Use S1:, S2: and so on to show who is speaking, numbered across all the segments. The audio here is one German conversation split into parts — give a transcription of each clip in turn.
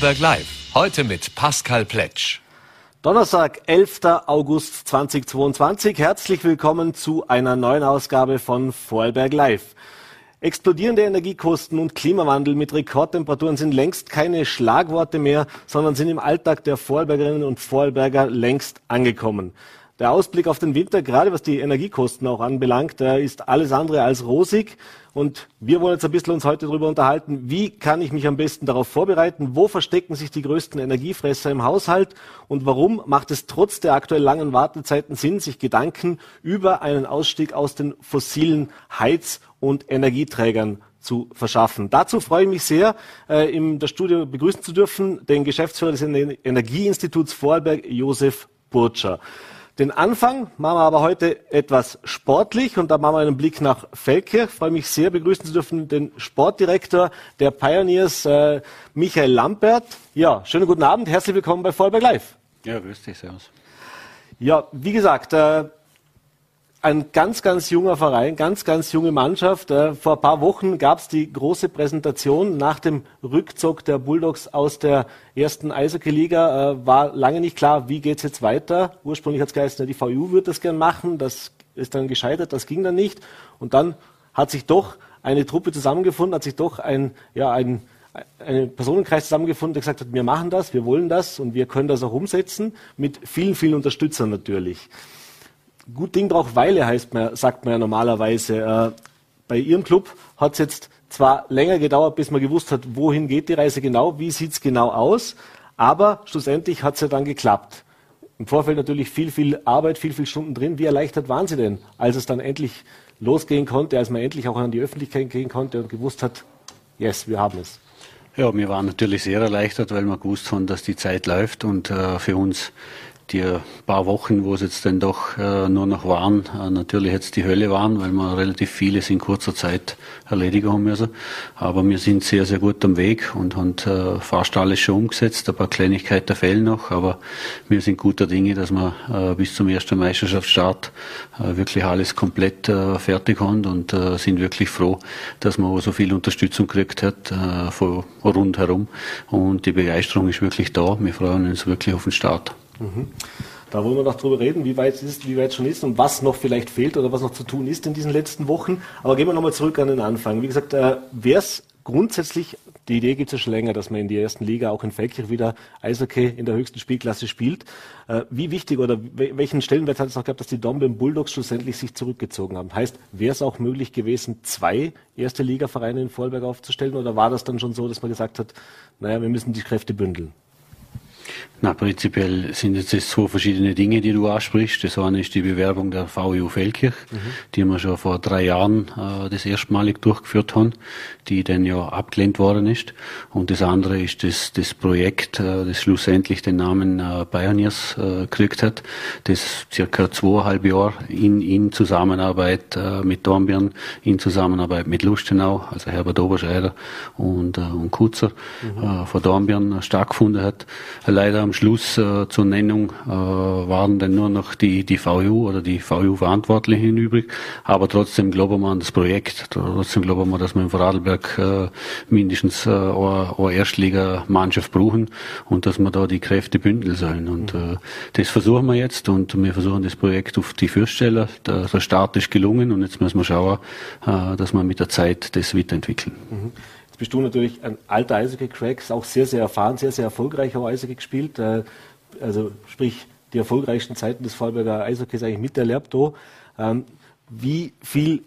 S1: Berg Live. Heute mit Pascal Pletsch.
S2: Donnerstag, 11. August 2022. Herzlich willkommen zu einer neuen Ausgabe von Vorarlberg Live. Explodierende Energiekosten und Klimawandel mit Rekordtemperaturen sind längst keine Schlagworte mehr, sondern sind im Alltag der Vorarlbergerinnen und Vorarlberger längst angekommen. Der Ausblick auf den Winter, gerade was die Energiekosten auch anbelangt, ist alles andere als rosig. Und wir wollen jetzt ein bisschen uns heute darüber unterhalten, wie kann ich mich am besten darauf vorbereiten, wo verstecken sich die größten Energiefresser im Haushalt und warum macht es trotz der aktuell langen Wartezeiten Sinn, sich Gedanken über einen Ausstieg aus den fossilen Heiz- und Energieträgern zu verschaffen. Dazu freue ich mich sehr, äh, in der Studio begrüßen zu dürfen, den Geschäftsführer des Energieinstituts Vorarlberg, Josef Burtscher. Den Anfang machen wir aber heute etwas sportlich und da machen wir einen Blick nach Feldkirch. Ich freue mich sehr, begrüßen zu dürfen den Sportdirektor der Pioneers, äh, Michael Lampert. Ja, schönen guten Abend, herzlich willkommen bei Vollberg Live.
S3: Ja, grüß dich, servus.
S2: Ja, wie gesagt, äh, ein ganz, ganz junger Verein, ganz, ganz junge Mannschaft. Äh, vor ein paar Wochen gab es die große Präsentation nach dem Rückzug der Bulldogs aus der ersten Eishockey-Liga. Äh, war lange nicht klar, wie geht es jetzt weiter. Ursprünglich hat es geheißen, die VU wird das gern machen. Das ist dann gescheitert, das ging dann nicht. Und dann hat sich doch eine Truppe zusammengefunden, hat sich doch ein, ja, ein, ein Personenkreis zusammengefunden, der gesagt hat, wir machen das, wir wollen das und wir können das auch umsetzen, mit vielen, vielen Unterstützern natürlich. Gut Ding braucht Weile, heißt man, sagt man ja normalerweise. Äh, bei Ihrem Club hat es jetzt zwar länger gedauert, bis man gewusst hat, wohin geht die Reise genau, wie sieht es genau aus, aber schlussendlich hat es ja dann geklappt. Im Vorfeld natürlich viel, viel Arbeit, viel, viel Stunden drin. Wie erleichtert waren Sie denn, als es dann endlich losgehen konnte, als man endlich auch an die Öffentlichkeit gehen konnte und gewusst hat, yes, wir haben es?
S3: Ja, wir waren natürlich sehr erleichtert, weil wir gewusst haben, dass die Zeit läuft und äh, für uns die paar Wochen, wo es jetzt dann doch äh, nur noch waren, äh, natürlich jetzt die Hölle waren, weil wir relativ vieles in kurzer Zeit erledigen haben müssen. Aber wir sind sehr, sehr gut am Weg und haben äh, fast alles schon umgesetzt. Ein paar Kleinigkeiten fehlen noch, aber wir sind guter Dinge, dass wir bis zum ersten Meisterschaftsstart wirklich alles komplett fertig haben und sind wirklich froh, dass man so viel Unterstützung gekriegt hat von rundherum. Und die Begeisterung ist wirklich da. Wir freuen uns wirklich auf den Start. Mhm.
S2: Da wollen wir noch drüber reden, wie weit es ist, wie weit es schon ist und was noch vielleicht fehlt oder was noch zu tun ist in diesen letzten Wochen. Aber gehen wir nochmal zurück an den Anfang. Wie gesagt, äh, wäre es grundsätzlich, die Idee gibt es ja schon länger, dass man in der ersten Liga auch in Feldkirch wieder Eishockey in der höchsten Spielklasse spielt. Äh, wie wichtig oder welchen Stellenwert hat es auch gehabt, dass die Domben Bulldogs schlussendlich sich zurückgezogen haben? Heißt, wäre es auch möglich gewesen, zwei erste Liga-Vereine in Vorarlberg aufzustellen oder war das dann schon so, dass man gesagt hat, naja, wir müssen die Kräfte bündeln?
S3: Na, prinzipiell sind jetzt zwei verschiedene Dinge, die du ansprichst. Das eine ist die Bewerbung der VU Feldkirch, mhm. die wir schon vor drei Jahren äh, das erstmalig durchgeführt haben, die dann ja abgelehnt worden ist. Und das andere ist das, das Projekt, äh, das schlussendlich den Namen äh, Pioneers äh, gekriegt hat, das circa zweieinhalb Jahre in, in Zusammenarbeit äh, mit Dornbirn, in Zusammenarbeit mit Lustenau, also Herbert Oberscheider und, äh, und Kutzer mhm. äh, von Dornbirn stattgefunden hat. Leider am Schluss äh, zur Nennung äh, waren dann nur noch die, die VU oder die VU-Verantwortlichen übrig. Aber trotzdem glauben wir an das Projekt. Trotzdem glauben wir, dass wir in Vorarlberg äh, mindestens äh, eine, eine Erstliga-Mannschaft brauchen und dass wir da die Kräfte bündeln sollen. Und äh, das versuchen wir jetzt und wir versuchen das Projekt auf die Fürststeller. Der, der Start ist gelungen und jetzt müssen wir schauen, äh, dass wir mit der Zeit das weiterentwickeln. Mhm
S2: bist du natürlich ein alter Eishockey-Crack, auch sehr, sehr erfahren, sehr, sehr erfolgreich auch Eishockey gespielt. Äh, also sprich, die erfolgreichsten Zeiten des Vorarlberger Eishockeys eigentlich miterlebt. Ähm, wie viel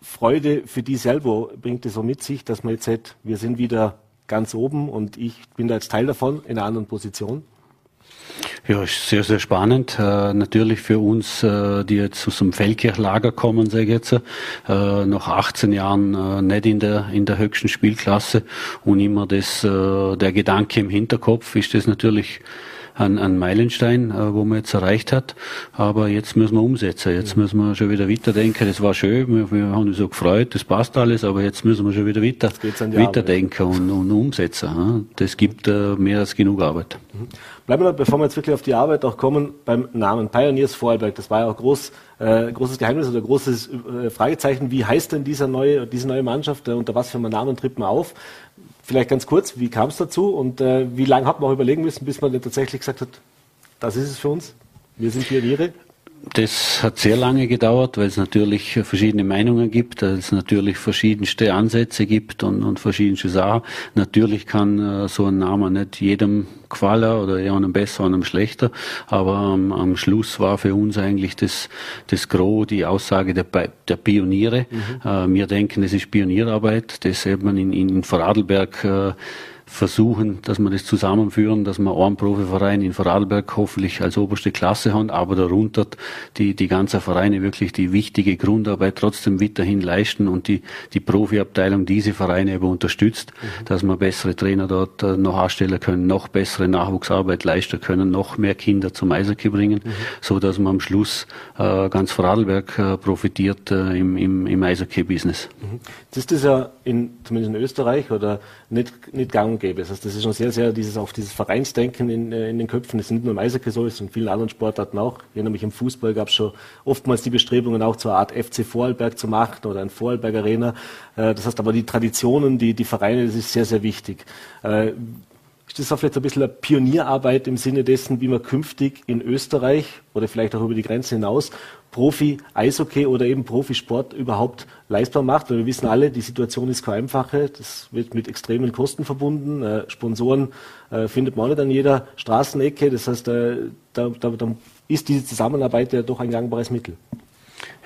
S2: Freude für die selber bringt es so mit sich, dass man jetzt sagt, wir sind wieder ganz oben und ich bin da jetzt Teil davon in einer anderen Position?
S3: Ja, ist sehr, sehr spannend. Äh, natürlich für uns, äh, die jetzt aus dem Feldkirchlager kommen, sage ich jetzt, äh, nach 18 Jahren äh, nicht in der, in der höchsten Spielklasse und immer das, äh, der Gedanke im Hinterkopf ist das natürlich ein, ein Meilenstein, äh, wo man jetzt erreicht hat. Aber jetzt müssen wir umsetzen. Jetzt müssen wir schon wieder weiterdenken. Das war schön, wir, wir haben uns so gefreut, das passt alles, aber jetzt müssen wir schon wieder weiter, weiterdenken und, und, umsetzen. Das gibt äh, mehr als genug Arbeit.
S2: Mhm. Bleiben wir, bevor wir jetzt wirklich auf die Arbeit auch kommen, beim Namen Pioneers Vorarlberg. Das war ja auch groß, äh, großes Geheimnis oder großes äh, Fragezeichen. Wie heißt denn dieser neue, diese neue Mannschaft? Äh, unter was für einem Namen tritt man auf? Vielleicht ganz kurz, wie kam es dazu und äh, wie lange hat man auch überlegen müssen, bis man dann tatsächlich gesagt hat, das ist es für uns, wir sind Pioniere?
S3: Das hat sehr lange gedauert, weil es natürlich verschiedene Meinungen gibt, weil es natürlich verschiedenste Ansätze gibt und, und verschiedenste Sachen. Natürlich kann äh, so ein Name nicht jedem gefallen oder einem besser, einem schlechter, aber ähm, am Schluss war für uns eigentlich das, das Gros, die Aussage der, der Pioniere. Mhm. Äh, wir denken, es ist Pionierarbeit, das eben in, in Vorarlberg äh, versuchen, dass wir das zusammenführen, dass wir einen Profiverein in Vorarlberg hoffentlich als oberste Klasse haben, aber darunter die, die ganzen Vereine wirklich die wichtige Grundarbeit trotzdem weiterhin leisten und die, die Profiabteilung diese Vereine eben unterstützt, mhm. dass wir bessere Trainer dort äh, noch anstellen können, noch bessere Nachwuchsarbeit leisten können, noch mehr Kinder zum Eishockey bringen, mhm. so dass man am Schluss äh, ganz Vorarlberg äh, profitiert äh, im, im, im Eishockey-Business.
S2: Mhm. Das ist ja in, zumindest in Österreich oder nicht, nicht gang und gäbe. Das heißt, das ist schon sehr, sehr dieses, auf dieses Vereinsdenken in, äh, in den Köpfen. Das ist nicht nur im Eishockey so, das ist in vielen anderen Sportarten auch. Ich erinnere mich, im Fußball gab es schon oftmals die Bestrebungen auch zur Art FC Vorarlberg zu machen oder ein Vorarlberg Arena. Äh, das heißt aber die Traditionen, die, die Vereine, das ist sehr, sehr wichtig. Ist das auch vielleicht ein bisschen eine Pionierarbeit im Sinne dessen, wie man künftig in Österreich oder vielleicht auch über die Grenze hinaus Profi-Eishockey oder eben Profisport überhaupt leistbar macht? Weil wir wissen alle, die Situation ist keine einfache. Das wird mit extremen Kosten verbunden. Äh, Sponsoren äh, findet man auch nicht an jeder Straßenecke. Das heißt, äh, da, da, da ist diese Zusammenarbeit ja doch ein gangbares Mittel.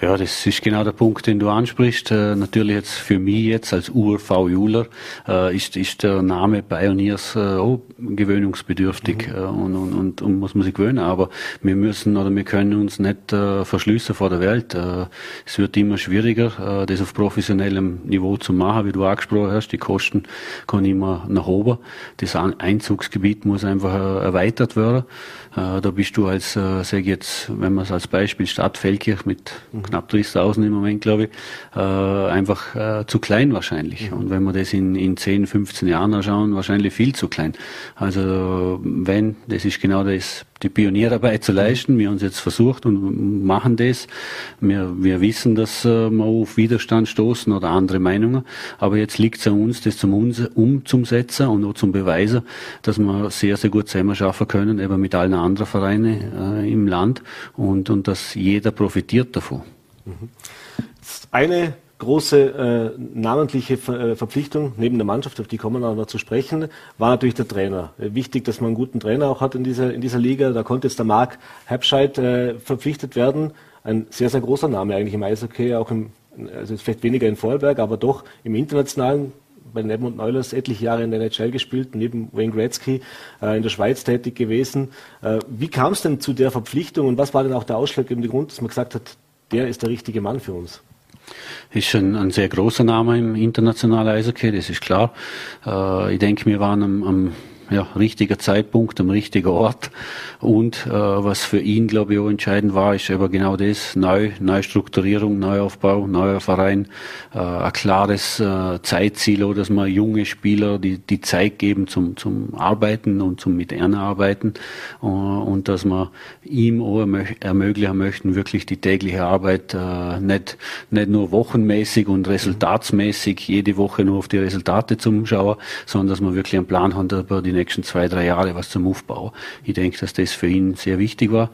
S3: Ja, das ist genau der Punkt, den du ansprichst. Äh, natürlich jetzt für mich jetzt als Ur-V-Juler äh, ist, ist der Name Pioneers äh, auch gewöhnungsbedürftig mhm. äh, und, und, und, und, muss man sich gewöhnen. Aber wir müssen oder wir können uns nicht äh, verschließen vor der Welt. Äh, es wird immer schwieriger, das auf professionellem Niveau zu machen, wie du angesprochen hast. Die Kosten kommen immer nach oben. Das Einzugsgebiet muss einfach erweitert werden. Da bist du als, äh, sag ich jetzt, wenn man es als Beispiel Stadt Feldkirch mit mhm knapp 30.000 im Moment, glaube ich, äh, einfach äh, zu klein wahrscheinlich. Mhm. Und wenn wir das in, in 10, 15 Jahren anschauen, wahrscheinlich viel zu klein. Also wenn, das ist genau das, die Pionierarbeit zu leisten. Wir haben es jetzt versucht und machen das. Wir, wir wissen, dass äh, wir auf Widerstand stoßen oder andere Meinungen. Aber jetzt liegt es an uns, das zum umzusetzen und auch zum Beweisen, dass wir sehr, sehr gut zusammen schaffen können, eben mit allen anderen Vereinen äh, im Land und, und dass jeder profitiert davon.
S2: Eine große äh, namentliche Ver äh, Verpflichtung neben der Mannschaft, auf die kommen wir noch zu sprechen, war natürlich der Trainer. Wichtig, dass man einen guten Trainer auch hat in dieser, in dieser Liga. Da konnte jetzt der Marc Herbscheid äh, verpflichtet werden. Ein sehr, sehr großer Name eigentlich im Eishockey, auch im, also vielleicht weniger in Vorarlberg, aber doch im internationalen bei den Edmund Neulers etliche Jahre in der NHL gespielt, neben Wayne Gretzky äh, in der Schweiz tätig gewesen. Äh, wie kam es denn zu der Verpflichtung und was war denn auch der ausschlaggebende Grund, dass man gesagt hat, der ist der richtige Mann für uns.
S3: Ist ein, ein sehr großer Name im internationalen Eishockey, das ist klar. Äh, ich denke, wir waren am, am ja, richtiger Zeitpunkt, am richtigen Ort. Und äh, was für ihn, glaube ich, auch entscheidend war, ist aber genau das, Neu, Neustrukturierung, Neuaufbau, neuer Verein, äh, ein klares äh, Zeitziel, dass man junge Spieler die, die Zeit geben zum, zum Arbeiten und zum mit arbeiten. Äh, und dass man ihm auch ermöglichen möchten, wirklich die tägliche Arbeit äh, nicht, nicht nur wochenmäßig und resultatsmäßig jede Woche nur auf die Resultate zum Schauen, sondern dass man wirklich einen Plan hat über die nächsten zwei, drei Jahre was zum Aufbau. Ich denke, dass das für ihn sehr wichtig war.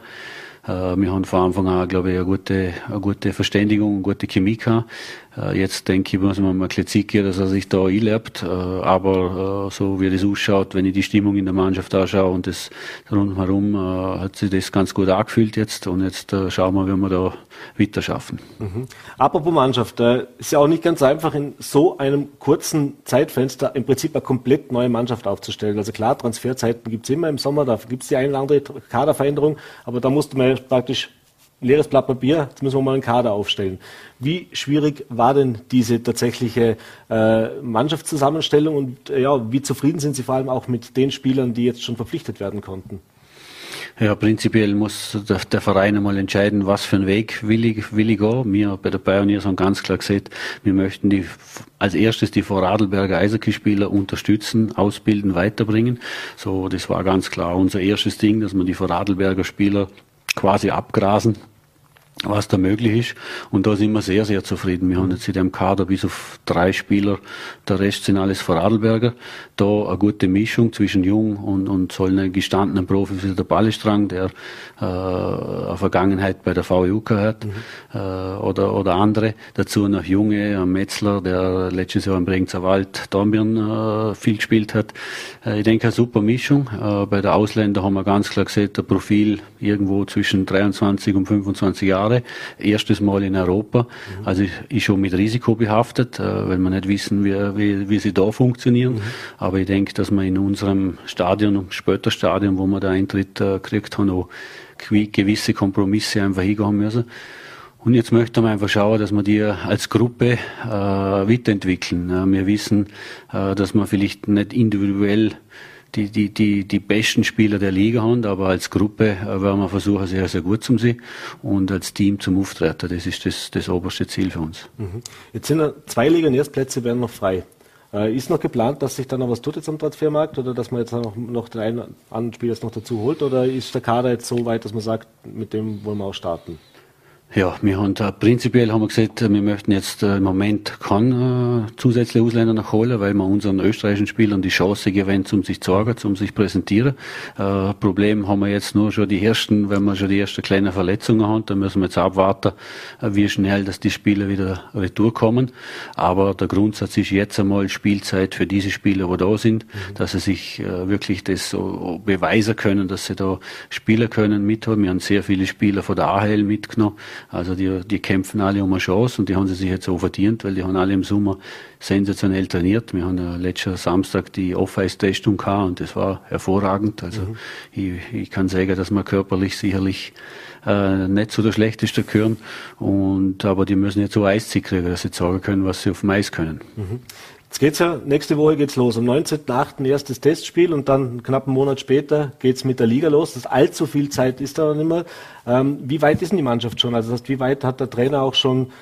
S3: Äh, wir haben von Anfang an, glaube ich, eine gute, eine gute Verständigung, eine gute Chemie gehabt. Äh, jetzt denke ich, muss man mal geben, dass er sich da einlebt. Äh, aber so wie das ausschaut, wenn ich die Stimmung in der Mannschaft anschaue und das rundherum, hat sich das ganz gut angefühlt jetzt. Und jetzt schauen wir, wie wir da weiter schaffen.
S2: Mhm. Apropos Mannschaft, ist ja auch nicht ganz einfach, in so einem kurzen Zeitfenster im Prinzip eine komplett neue Mannschaft aufzustellen. Also klar, Transferzeiten gibt es immer im Sommer, da gibt es die eine oder andere Kaderveränderung, aber da musste man praktisch leeres Blatt Papier, jetzt müssen wir mal einen Kader aufstellen. Wie schwierig war denn diese tatsächliche äh, Mannschaftszusammenstellung und äh, ja, wie zufrieden sind Sie vor allem auch mit den Spielern, die jetzt schon verpflichtet werden konnten?
S3: Ja, prinzipiell muss der, der, Verein einmal entscheiden, was für einen Weg will ich, will ich gehen. Wir bei der Pioneers haben ganz klar gesagt, wir möchten die, als erstes die Vorarlberger Eishockeyspieler unterstützen, ausbilden, weiterbringen. So, das war ganz klar unser erstes Ding, dass wir die Vorarlberger Spieler quasi abgrasen was da möglich ist. Und da sind wir sehr, sehr zufrieden. Wir haben jetzt in dem Kader bis auf drei Spieler, der Rest sind alles Vorarlberger. Da eine gute Mischung zwischen jung und, und so einen gestandenen Profi wie der Ballestrang, der äh, eine Vergangenheit bei der VU hat, mhm. äh, oder, oder andere. Dazu noch junge, ein Metzler, der letztes Jahr im Bregenzer Wald Dornbirn äh, viel gespielt hat. Äh, ich denke, eine super Mischung. Äh, bei der Ausländer haben wir ganz klar gesehen, der Profil irgendwo zwischen 23 und 25 Jahre Jahre, erstes Mal in Europa. Mhm. Also ist schon mit Risiko behaftet, äh, wenn wir nicht wissen, wie, wie, wie sie da funktionieren. Mhm. Aber ich denke, dass wir in unserem Stadion, später Stadion, wo wir da Eintritt äh, gekriegt haben, auch gewisse Kompromisse einfach hingehen müssen. Und jetzt möchten wir einfach schauen, dass wir die als Gruppe äh, weiterentwickeln. Wir wissen, äh, dass wir vielleicht nicht individuell die, die, die, die besten Spieler der Liga haben, aber als Gruppe äh, werden wir versuchen, sehr, sehr gut zu sein und als Team zum Auftreten. Das ist das, das oberste Ziel für uns.
S2: Mhm. Jetzt sind zwei Liga-Erstplätze werden noch frei. Äh, ist noch geplant, dass sich dann noch was tut jetzt am Transfermarkt oder dass man jetzt noch, noch den einen anderen Spieler noch dazu holt oder ist der Kader jetzt so weit, dass man sagt, mit dem wollen wir auch starten?
S3: Ja, wir haben da, prinzipiell haben wir gesagt, wir möchten jetzt äh, im Moment keinen äh, zusätzlichen Ausländer nachholen, weil wir unseren österreichischen Spielern die Chance geben, um sich zu zeigen, um sich präsentieren. Äh, Problem haben wir jetzt nur schon die ersten, wenn wir schon die ersten kleinen Verletzungen haben, dann müssen wir jetzt abwarten, äh, wie schnell, dass die Spieler wieder retour kommen. Aber der Grundsatz ist jetzt einmal Spielzeit für diese Spieler, die da sind, mhm. dass sie sich äh, wirklich das so beweisen können, dass sie da spielen können mithaben. Wir haben sehr viele Spieler von der AHL mitgenommen also die, die kämpfen alle um eine Chance und die haben sie sich jetzt so verdient, weil die haben alle im Sommer sensationell trainiert. Wir haben ja letzten Samstag die Off-Ice-Testung gehabt und das war hervorragend. Also mhm. ich, ich kann sagen, dass wir körperlich sicherlich äh, nicht zu der schlechtesten gehören. Und, aber die müssen jetzt so Eiszeit kriegen, dass sie sagen können, was sie auf dem Eis können.
S2: Mhm. Jetzt geht's ja, nächste Woche geht's los. Am 19.8. erstes Testspiel und dann knapp einen Monat später geht's mit der Liga los. Das allzu viel Zeit ist da nicht mehr. Ähm, wie weit ist denn die Mannschaft schon? Also das heißt, wie weit hat der Trainer auch schon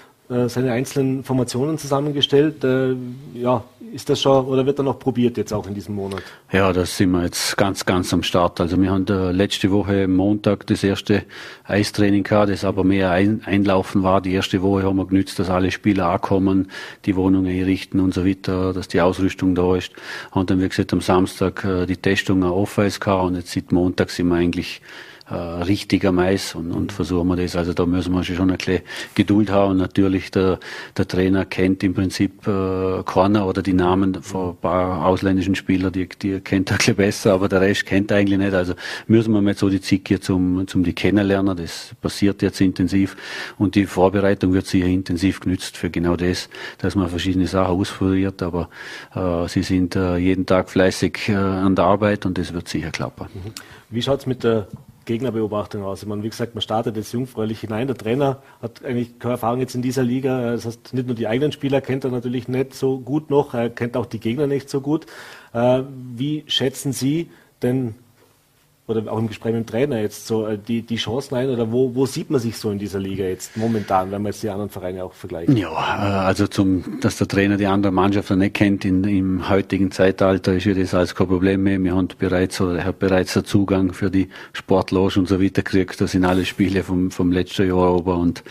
S2: seine einzelnen Formationen zusammengestellt. Äh, ja, ist das schon oder wird er noch probiert jetzt auch in diesem Monat?
S3: Ja, da sind wir jetzt ganz, ganz am Start. Also wir haben da letzte Woche Montag das erste Eistraining gehabt, das aber mehr ein, Einlaufen war. Die erste Woche haben wir genützt, dass alle Spieler ankommen, die Wohnungen einrichten und so weiter, dass die Ausrüstung da ist. Und dann, wie gesagt, am Samstag äh, die Testung auf gehabt und jetzt seit Montag sind wir eigentlich äh, richtiger Mais und, und versuchen wir das. Also da müssen wir schon ein bisschen Geduld haben. Natürlich der, der Trainer kennt im Prinzip äh, keiner oder die Namen von ein paar ausländischen Spielern, die, die kennt er ein bisschen besser, aber der Rest kennt er eigentlich nicht. Also müssen wir mal so die hier zum, zum die kennenlernen. Das passiert jetzt intensiv und die Vorbereitung wird sicher intensiv genützt für genau das, dass man verschiedene Sachen ausprobiert. Aber äh, sie sind äh, jeden Tag fleißig äh, an der Arbeit und das wird sicher klappen.
S2: Wie schaut's mit der Gegnerbeobachtung aus. Ich meine, wie gesagt, man startet jetzt jungfräulich hinein. Der Trainer hat eigentlich keine Erfahrung jetzt in dieser Liga. Das heißt, nicht nur die eigenen Spieler kennt er natürlich nicht so gut noch, er kennt auch die Gegner nicht so gut. Äh, wie schätzen Sie denn oder auch im Gespräch mit dem Trainer jetzt so äh, die, die Chancen ein oder wo, wo sieht man sich so in dieser Liga jetzt momentan, wenn man jetzt die anderen Vereine auch vergleicht?
S3: Ja, äh, also zum, dass der Trainer die andere Mannschaft nicht kennt in, im heutigen Zeitalter ist ja das alles kein Problem mehr. Wir haben bereits oder er hat bereits den Zugang für die Sportloge und so weiter gekriegt. Das sind alle Spiele vom, vom letzten Jahr ober und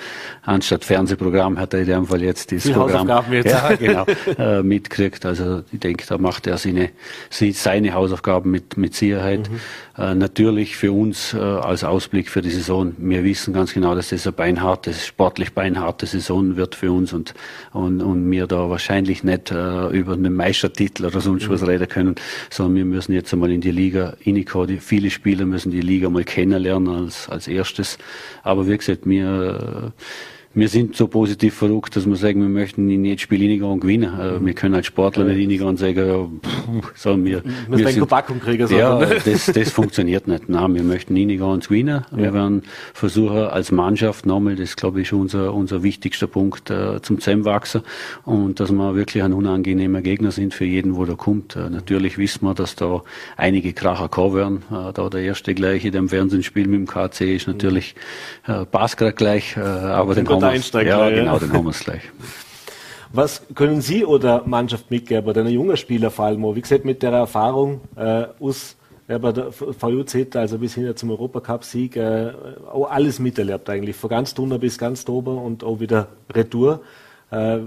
S3: anstatt Fernsehprogramm hat er in dem Fall jetzt das die Programm ja, genau, äh, mitgekriegt. Also ich denke, da macht er seine, seine Hausaufgaben mit, mit Sicherheit. Mhm. Äh, natürlich für uns äh, als Ausblick für die Saison, wir wissen ganz genau, dass das eine beinharte, sportlich beinharte Saison wird für uns und, und, und wir da wahrscheinlich nicht äh, über einen Meistertitel oder sonst was mhm. reden können, sondern wir müssen jetzt einmal in die Liga reinkommen. Viele Spieler müssen die Liga mal kennenlernen als, als erstes. Aber wie gesagt, wir, wir sind so positiv verrückt, dass wir sagen, wir möchten in jedem Spiel Inigon gewinnen. Mhm. Wir können als Sportler nicht Inigon sagen, ja, pff, sagen wir.
S2: Wir, sind kriegen,
S3: ja, das, das funktioniert nicht. Nein, wir möchten Inigon gewinnen. Ja. Wir werden versuchen, als Mannschaft nochmal, das glaube ich ist unser, unser wichtigster Punkt, äh, zum Zusammenwachsen und dass wir wirklich ein unangenehmer Gegner sind für jeden, wo der kommt. Äh, natürlich wissen wir, dass da einige Kracher kommen werden. Äh, da der erste gleich in dem Fernsehspiel mit dem KC ist natürlich, äh, gerade gleich, äh, aber den
S2: da einsteigen.
S3: Ja, genau, dann haben wir es gleich.
S2: Was können Sie oder Mannschaft mitgeben, oder ein junger Spieler vor allem, wie gesagt, mit der Erfahrung äh, aus ja, bei der VUZ, also bis hin zum Europacup-Sieg, äh, auch alles miterlebt eigentlich, von ganz drunter bis ganz drüber und auch wieder Retour. Äh,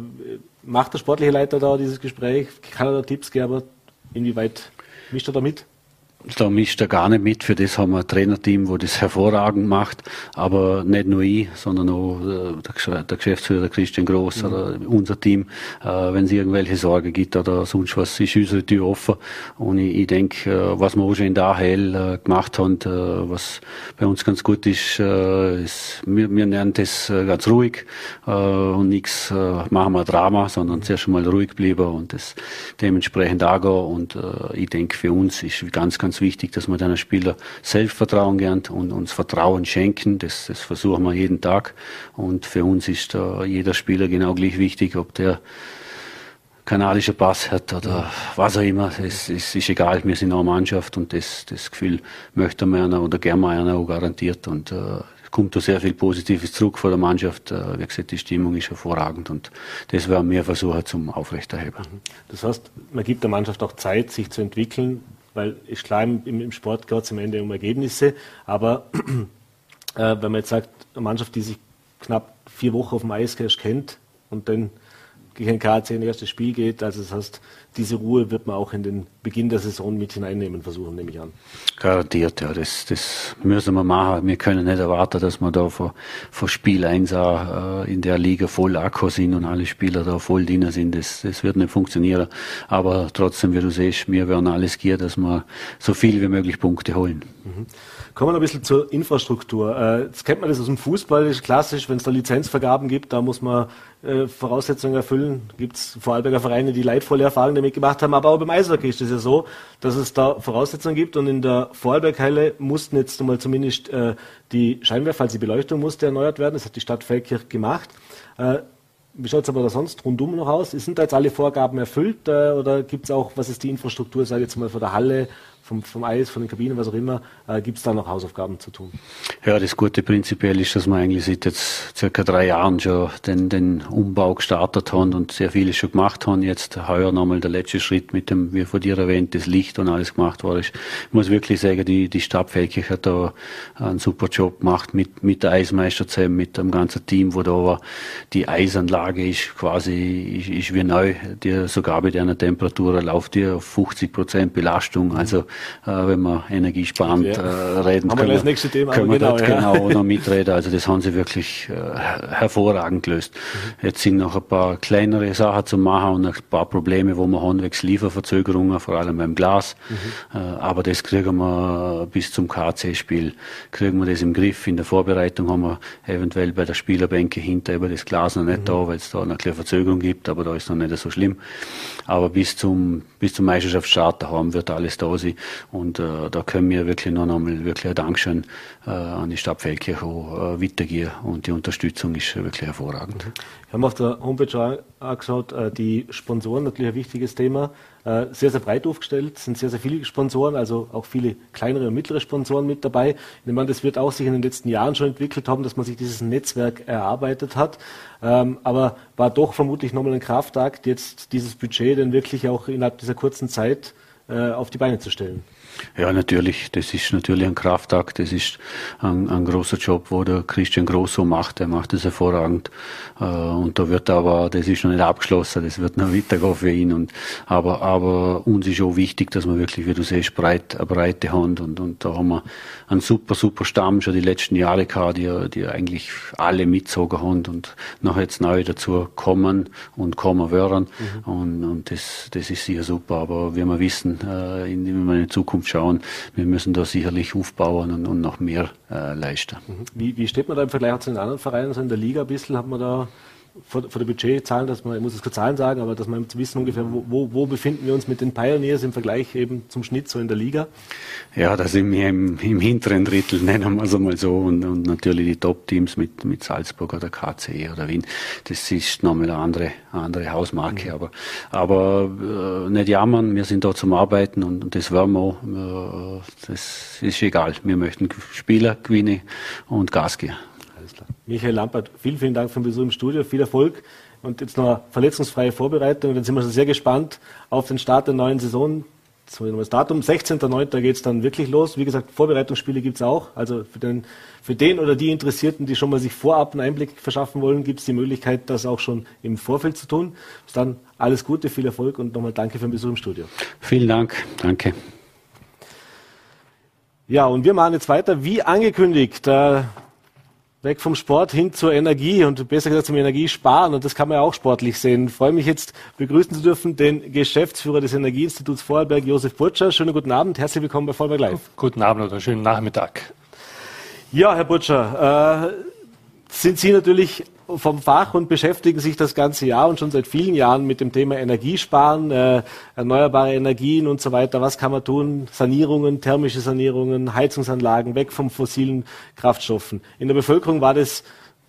S2: macht der sportliche Leiter da dieses Gespräch? Kann er da Tipps geben? Inwieweit mischt er da mit?
S3: Da mischt er gar nicht mit. Für das haben wir ein Trainerteam, wo das hervorragend macht. Aber nicht nur ich, sondern auch äh, der Geschäftsführer Christian Groß mhm. oder unser Team. Äh, wenn es irgendwelche Sorge gibt oder sonst was, ist unsere Tür offen. Und ich, ich denke, äh, was wir auch schon in der AHL gemacht haben, was bei uns ganz gut ist, ist wir, wir nennen das ganz ruhig und nichts machen wir Drama, sondern zuerst einmal ruhig bleiben und das dementsprechend angehen. Und ich denke, für uns ist ganz, ganz ganz wichtig, dass man deinen Spieler Selbstvertrauen lernt und uns Vertrauen schenken. Das, das versuchen wir jeden Tag. Und für uns ist da jeder Spieler genau gleich wichtig, ob der kanadischer Pass hat oder was auch immer. Es, es ist egal, wir sind eine Mannschaft und das, das Gefühl möchte man einer oder gerne einer auch garantiert. Und äh, es kommt da sehr viel Positives zurück von der Mannschaft. Äh, wie gesagt, die Stimmung ist hervorragend und das werden wir versuchen zum Aufrechterheben.
S2: Mhm. Das heißt, man gibt der Mannschaft auch Zeit, sich zu entwickeln weil klar, im, im Sport geht es am Ende um Ergebnisse, aber äh, wenn man jetzt sagt, eine Mannschaft, die sich knapp vier Wochen auf dem Eis kennt und dann gegen KC ein erstes Spiel geht. Also das heißt, diese Ruhe wird man auch in den Beginn der Saison mit hineinnehmen versuchen, nehme ich an.
S3: Garantiert, ja. Das, das müssen wir machen. Wir können nicht erwarten, dass wir da vor, vor Spiel 1 äh, in der Liga voll Akku sind und alle Spieler da voll drin sind. Das, das wird nicht funktionieren. Aber trotzdem, wie du siehst, wir werden alles gehen, dass wir so viel wie möglich Punkte holen.
S2: Mhm. Kommen wir ein bisschen zur Infrastruktur. Äh, jetzt kennt man das aus dem Fußball, das ist klassisch, wenn es da Lizenzvergaben gibt, da muss man äh, Voraussetzungen erfüllen. Gibt es Vorarlberger Vereine, die leidvolle Erfahrungen damit gemacht haben, aber auch beim Eishockey ist es ja so, dass es da Voraussetzungen gibt und in der Vorarlberghalle mussten jetzt einmal zumindest äh, die Scheinwerfer, also die Beleuchtung musste erneuert werden, das hat die Stadt Feldkirch gemacht. Äh, wie schaut es aber da sonst rundum noch aus? Sind da jetzt alle Vorgaben erfüllt äh, oder gibt es auch, was ist die Infrastruktur, sage ich jetzt mal, von der Halle vom, vom Eis, von den Kabinen, was auch immer, äh, gibt es da noch Hausaufgaben zu tun?
S3: Ja, das Gute prinzipiell ist, dass wir eigentlich seit jetzt circa drei Jahren schon den, den Umbau gestartet haben und sehr vieles schon gemacht haben. Jetzt heuer nochmal der letzte Schritt mit dem, wie von dir erwähnt, das Licht und alles gemacht worden ist. Ich muss wirklich sagen, die, die Stadt hat da einen super Job gemacht mit, mit der Eismeister zusammen, mit dem ganzen Team, wo da war. Die Eisanlage ist quasi, ist, ist wie neu. Die, sogar bei der Temperatur läuft die auf 50 Prozent Belastung. Also wenn wir energiesparend ja. äh, reden
S2: haben können. Wir das nächste Thema
S3: können wir genau, dort ja. genau noch mitreden. Also das haben sie wirklich äh, hervorragend gelöst. Mhm. Jetzt sind noch ein paar kleinere Sachen zu machen und ein paar Probleme, wo wir haben, wegen Lieferverzögerungen, vor allem beim Glas. Mhm. Äh, aber das kriegen wir bis zum KC-Spiel, kriegen wir das im Griff. In der Vorbereitung haben wir eventuell bei der Spielerbänke hinter über das Glas noch nicht mhm. da, weil es da eine kleine Verzögerung gibt, aber da ist noch nicht so schlimm. Aber bis zum, bis zum Meisterschaftsstart daheim wird alles da sein. Und äh, da können wir wirklich noch einmal wirklich ein Dankeschön äh, an die Stadt Feldkirch auch, äh, weitergehen. Und die Unterstützung ist wirklich hervorragend.
S2: Wir haben auf der Homepage angeschaut, äh, die Sponsoren, natürlich ein wichtiges Thema. Äh, sehr, sehr breit aufgestellt, sind sehr, sehr viele Sponsoren, also auch viele kleinere und mittlere Sponsoren mit dabei. Ich meine, das wird auch sich in den letzten Jahren schon entwickelt haben, dass man sich dieses Netzwerk erarbeitet hat. Ähm, aber war doch vermutlich nochmal ein Kraftakt, jetzt dieses Budget dann wirklich auch innerhalb dieser kurzen Zeit äh, auf die Beine zu stellen.
S3: Ja, natürlich. Das ist natürlich ein Kraftakt. Das ist ein, ein großer Job, wo der Christian Grosso macht. Er macht das hervorragend. Äh, und da wird aber, das ist noch nicht abgeschlossen. Das wird noch weitergehen für ihn. Und, aber, aber uns ist auch wichtig, dass wir wirklich, wie du siehst, breit, eine breite Hand. Und, und da haben wir einen super, super Stamm schon die letzten Jahre gehabt, die, die eigentlich alle mitzogen haben und noch jetzt neu dazu kommen und kommen werden. Mhm. Und, und das, das ist sicher super. Aber wie wir wissen, äh, in, in Zukunft Zukunft schauen. Wir müssen da sicherlich aufbauen und, und noch mehr äh, leisten.
S2: Mhm. Wie, wie steht man da im Vergleich zu den anderen Vereinen? Also in der Liga ein bisschen hat man da von, von der Budgetzahlen, dass man, ich muss jetzt keine Zahlen sagen, aber dass man wissen ungefähr, wo, wo, wo, befinden wir uns mit den Pioneers im Vergleich eben zum Schnitt so in der Liga?
S3: Ja, da sind wir im, im hinteren Drittel, nennen wir es einmal so. Und, und natürlich die Top-Teams mit, mit Salzburg oder KC oder Wien. Das ist nochmal eine andere, eine andere Hausmarke. Mhm. Aber, aber äh, nicht jammern, wir sind da zum Arbeiten und, und das werden wir auch. Äh, das ist egal. Wir möchten Spieler gewinnen und Gas geben.
S2: Michael Lampert, vielen, vielen Dank für den Besuch im Studio. Viel Erfolg und jetzt noch eine verletzungsfreie Vorbereitung. Dann sind wir schon sehr gespannt auf den Start der neuen Saison. das Datum 16.09. geht es dann wirklich los. Wie gesagt, Vorbereitungsspiele gibt es auch. Also für den, für den oder die Interessierten, die schon mal sich vorab einen Einblick verschaffen wollen, gibt es die Möglichkeit, das auch schon im Vorfeld zu tun. Bis dann alles Gute, viel Erfolg und nochmal danke für den Besuch im Studio.
S3: Vielen Dank, danke.
S2: Ja, und wir machen jetzt weiter, wie angekündigt. Äh, weg vom Sport hin zur Energie und besser gesagt zum Energiesparen. Und das kann man ja auch sportlich sehen. Ich freue mich jetzt begrüßen zu dürfen den Geschäftsführer des Energieinstituts Vorarlberg, Josef Burtscher. Schönen guten Abend, herzlich willkommen bei Vorarlberg Live.
S4: Guten Abend oder schönen Nachmittag.
S2: Ja, Herr Burtscher, äh, sind Sie natürlich vom Fach und beschäftigen sich das ganze Jahr und schon seit vielen Jahren mit dem Thema Energiesparen, äh, erneuerbare Energien und so weiter. Was kann man tun? Sanierungen, thermische Sanierungen, Heizungsanlagen, weg vom fossilen Kraftstoffen. In der Bevölkerung war das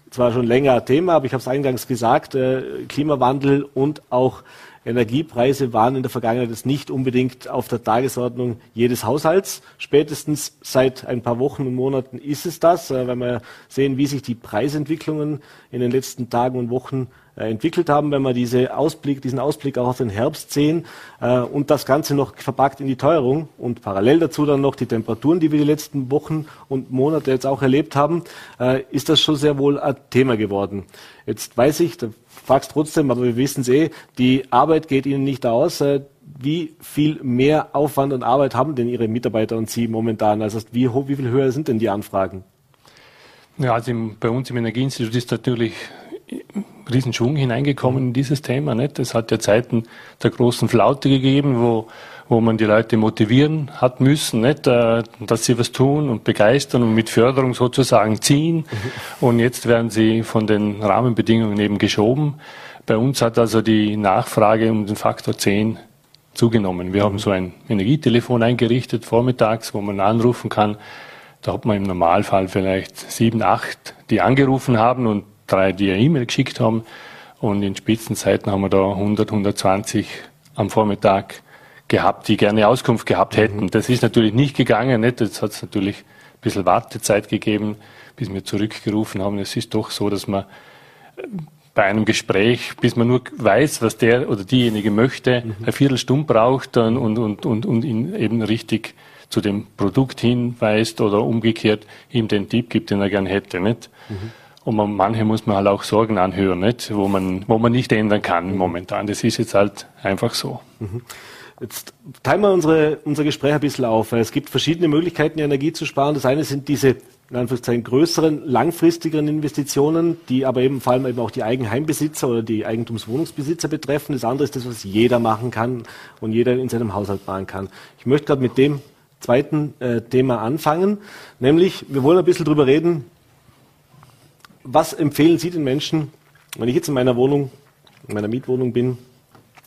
S2: zwar schon länger Thema, aber ich habe es eingangs gesagt, äh, Klimawandel und auch Energiepreise waren in der Vergangenheit jetzt nicht unbedingt auf der Tagesordnung jedes Haushalts. Spätestens seit ein paar Wochen und Monaten ist es das, äh, wenn wir sehen, wie sich die Preisentwicklungen in den letzten Tagen und Wochen äh, entwickelt haben, wenn wir diese Ausblick, diesen Ausblick auch auf den Herbst sehen äh, und das Ganze noch verpackt in die Teuerung und parallel dazu dann noch die Temperaturen, die wir die letzten Wochen und Monate jetzt auch erlebt haben, ist das schon sehr wohl ein Thema geworden. Jetzt weiß ich, da fragst trotzdem, aber wir wissen es eh, die Arbeit geht Ihnen nicht aus. Äh, wie viel mehr Aufwand und Arbeit haben denn Ihre Mitarbeiter und Sie momentan? Also wie, wie viel höher sind denn die Anfragen?
S4: Ja, also bei uns im Energieinstitut ist natürlich Riesenschwung hineingekommen in dieses Thema. Es hat ja Zeiten der großen Flaute gegeben, wo, wo man die Leute motivieren hat müssen, nicht? Äh, dass sie was tun und begeistern und mit Förderung sozusagen ziehen. Mhm. Und jetzt werden sie von den Rahmenbedingungen eben geschoben. Bei uns hat also die Nachfrage um den Faktor 10 zugenommen. Wir haben so ein Energietelefon eingerichtet vormittags, wo man anrufen kann. Da hat man im Normalfall vielleicht sieben, acht, die angerufen haben und drei, die eine E-Mail geschickt haben. Und in Spitzenzeiten haben wir da 100, 120 am Vormittag gehabt, die gerne Auskunft gehabt hätten. Mhm. Das ist natürlich nicht gegangen. Nicht? Jetzt hat es natürlich ein bisschen Wartezeit gegeben, bis wir zurückgerufen haben. Es ist doch so, dass man äh, bei einem Gespräch, bis man nur weiß, was der oder diejenige möchte, mhm. eine Viertelstunde braucht und, und, und, und, und ihn eben richtig zu dem Produkt hinweist oder umgekehrt ihm den Tipp gibt, den er gern hätte. Nicht? Mhm. Und man, manche muss man halt auch Sorgen anhören, nicht? Wo, man, wo man nicht ändern kann momentan. Das ist jetzt halt einfach so.
S2: Jetzt teilen wir unsere, unser Gespräch ein bisschen auf. Es gibt verschiedene Möglichkeiten, Energie zu sparen. Das eine sind diese in Anführungszeichen größeren, langfristigeren Investitionen, die aber eben vor allem eben auch die Eigenheimbesitzer oder die Eigentumswohnungsbesitzer betreffen. Das andere ist das, was jeder machen kann und jeder in seinem Haushalt machen kann. Ich möchte gerade mit dem zweiten äh, Thema anfangen, nämlich wir wollen ein bisschen drüber reden, was empfehlen Sie den Menschen, wenn ich jetzt in meiner Wohnung, in meiner Mietwohnung bin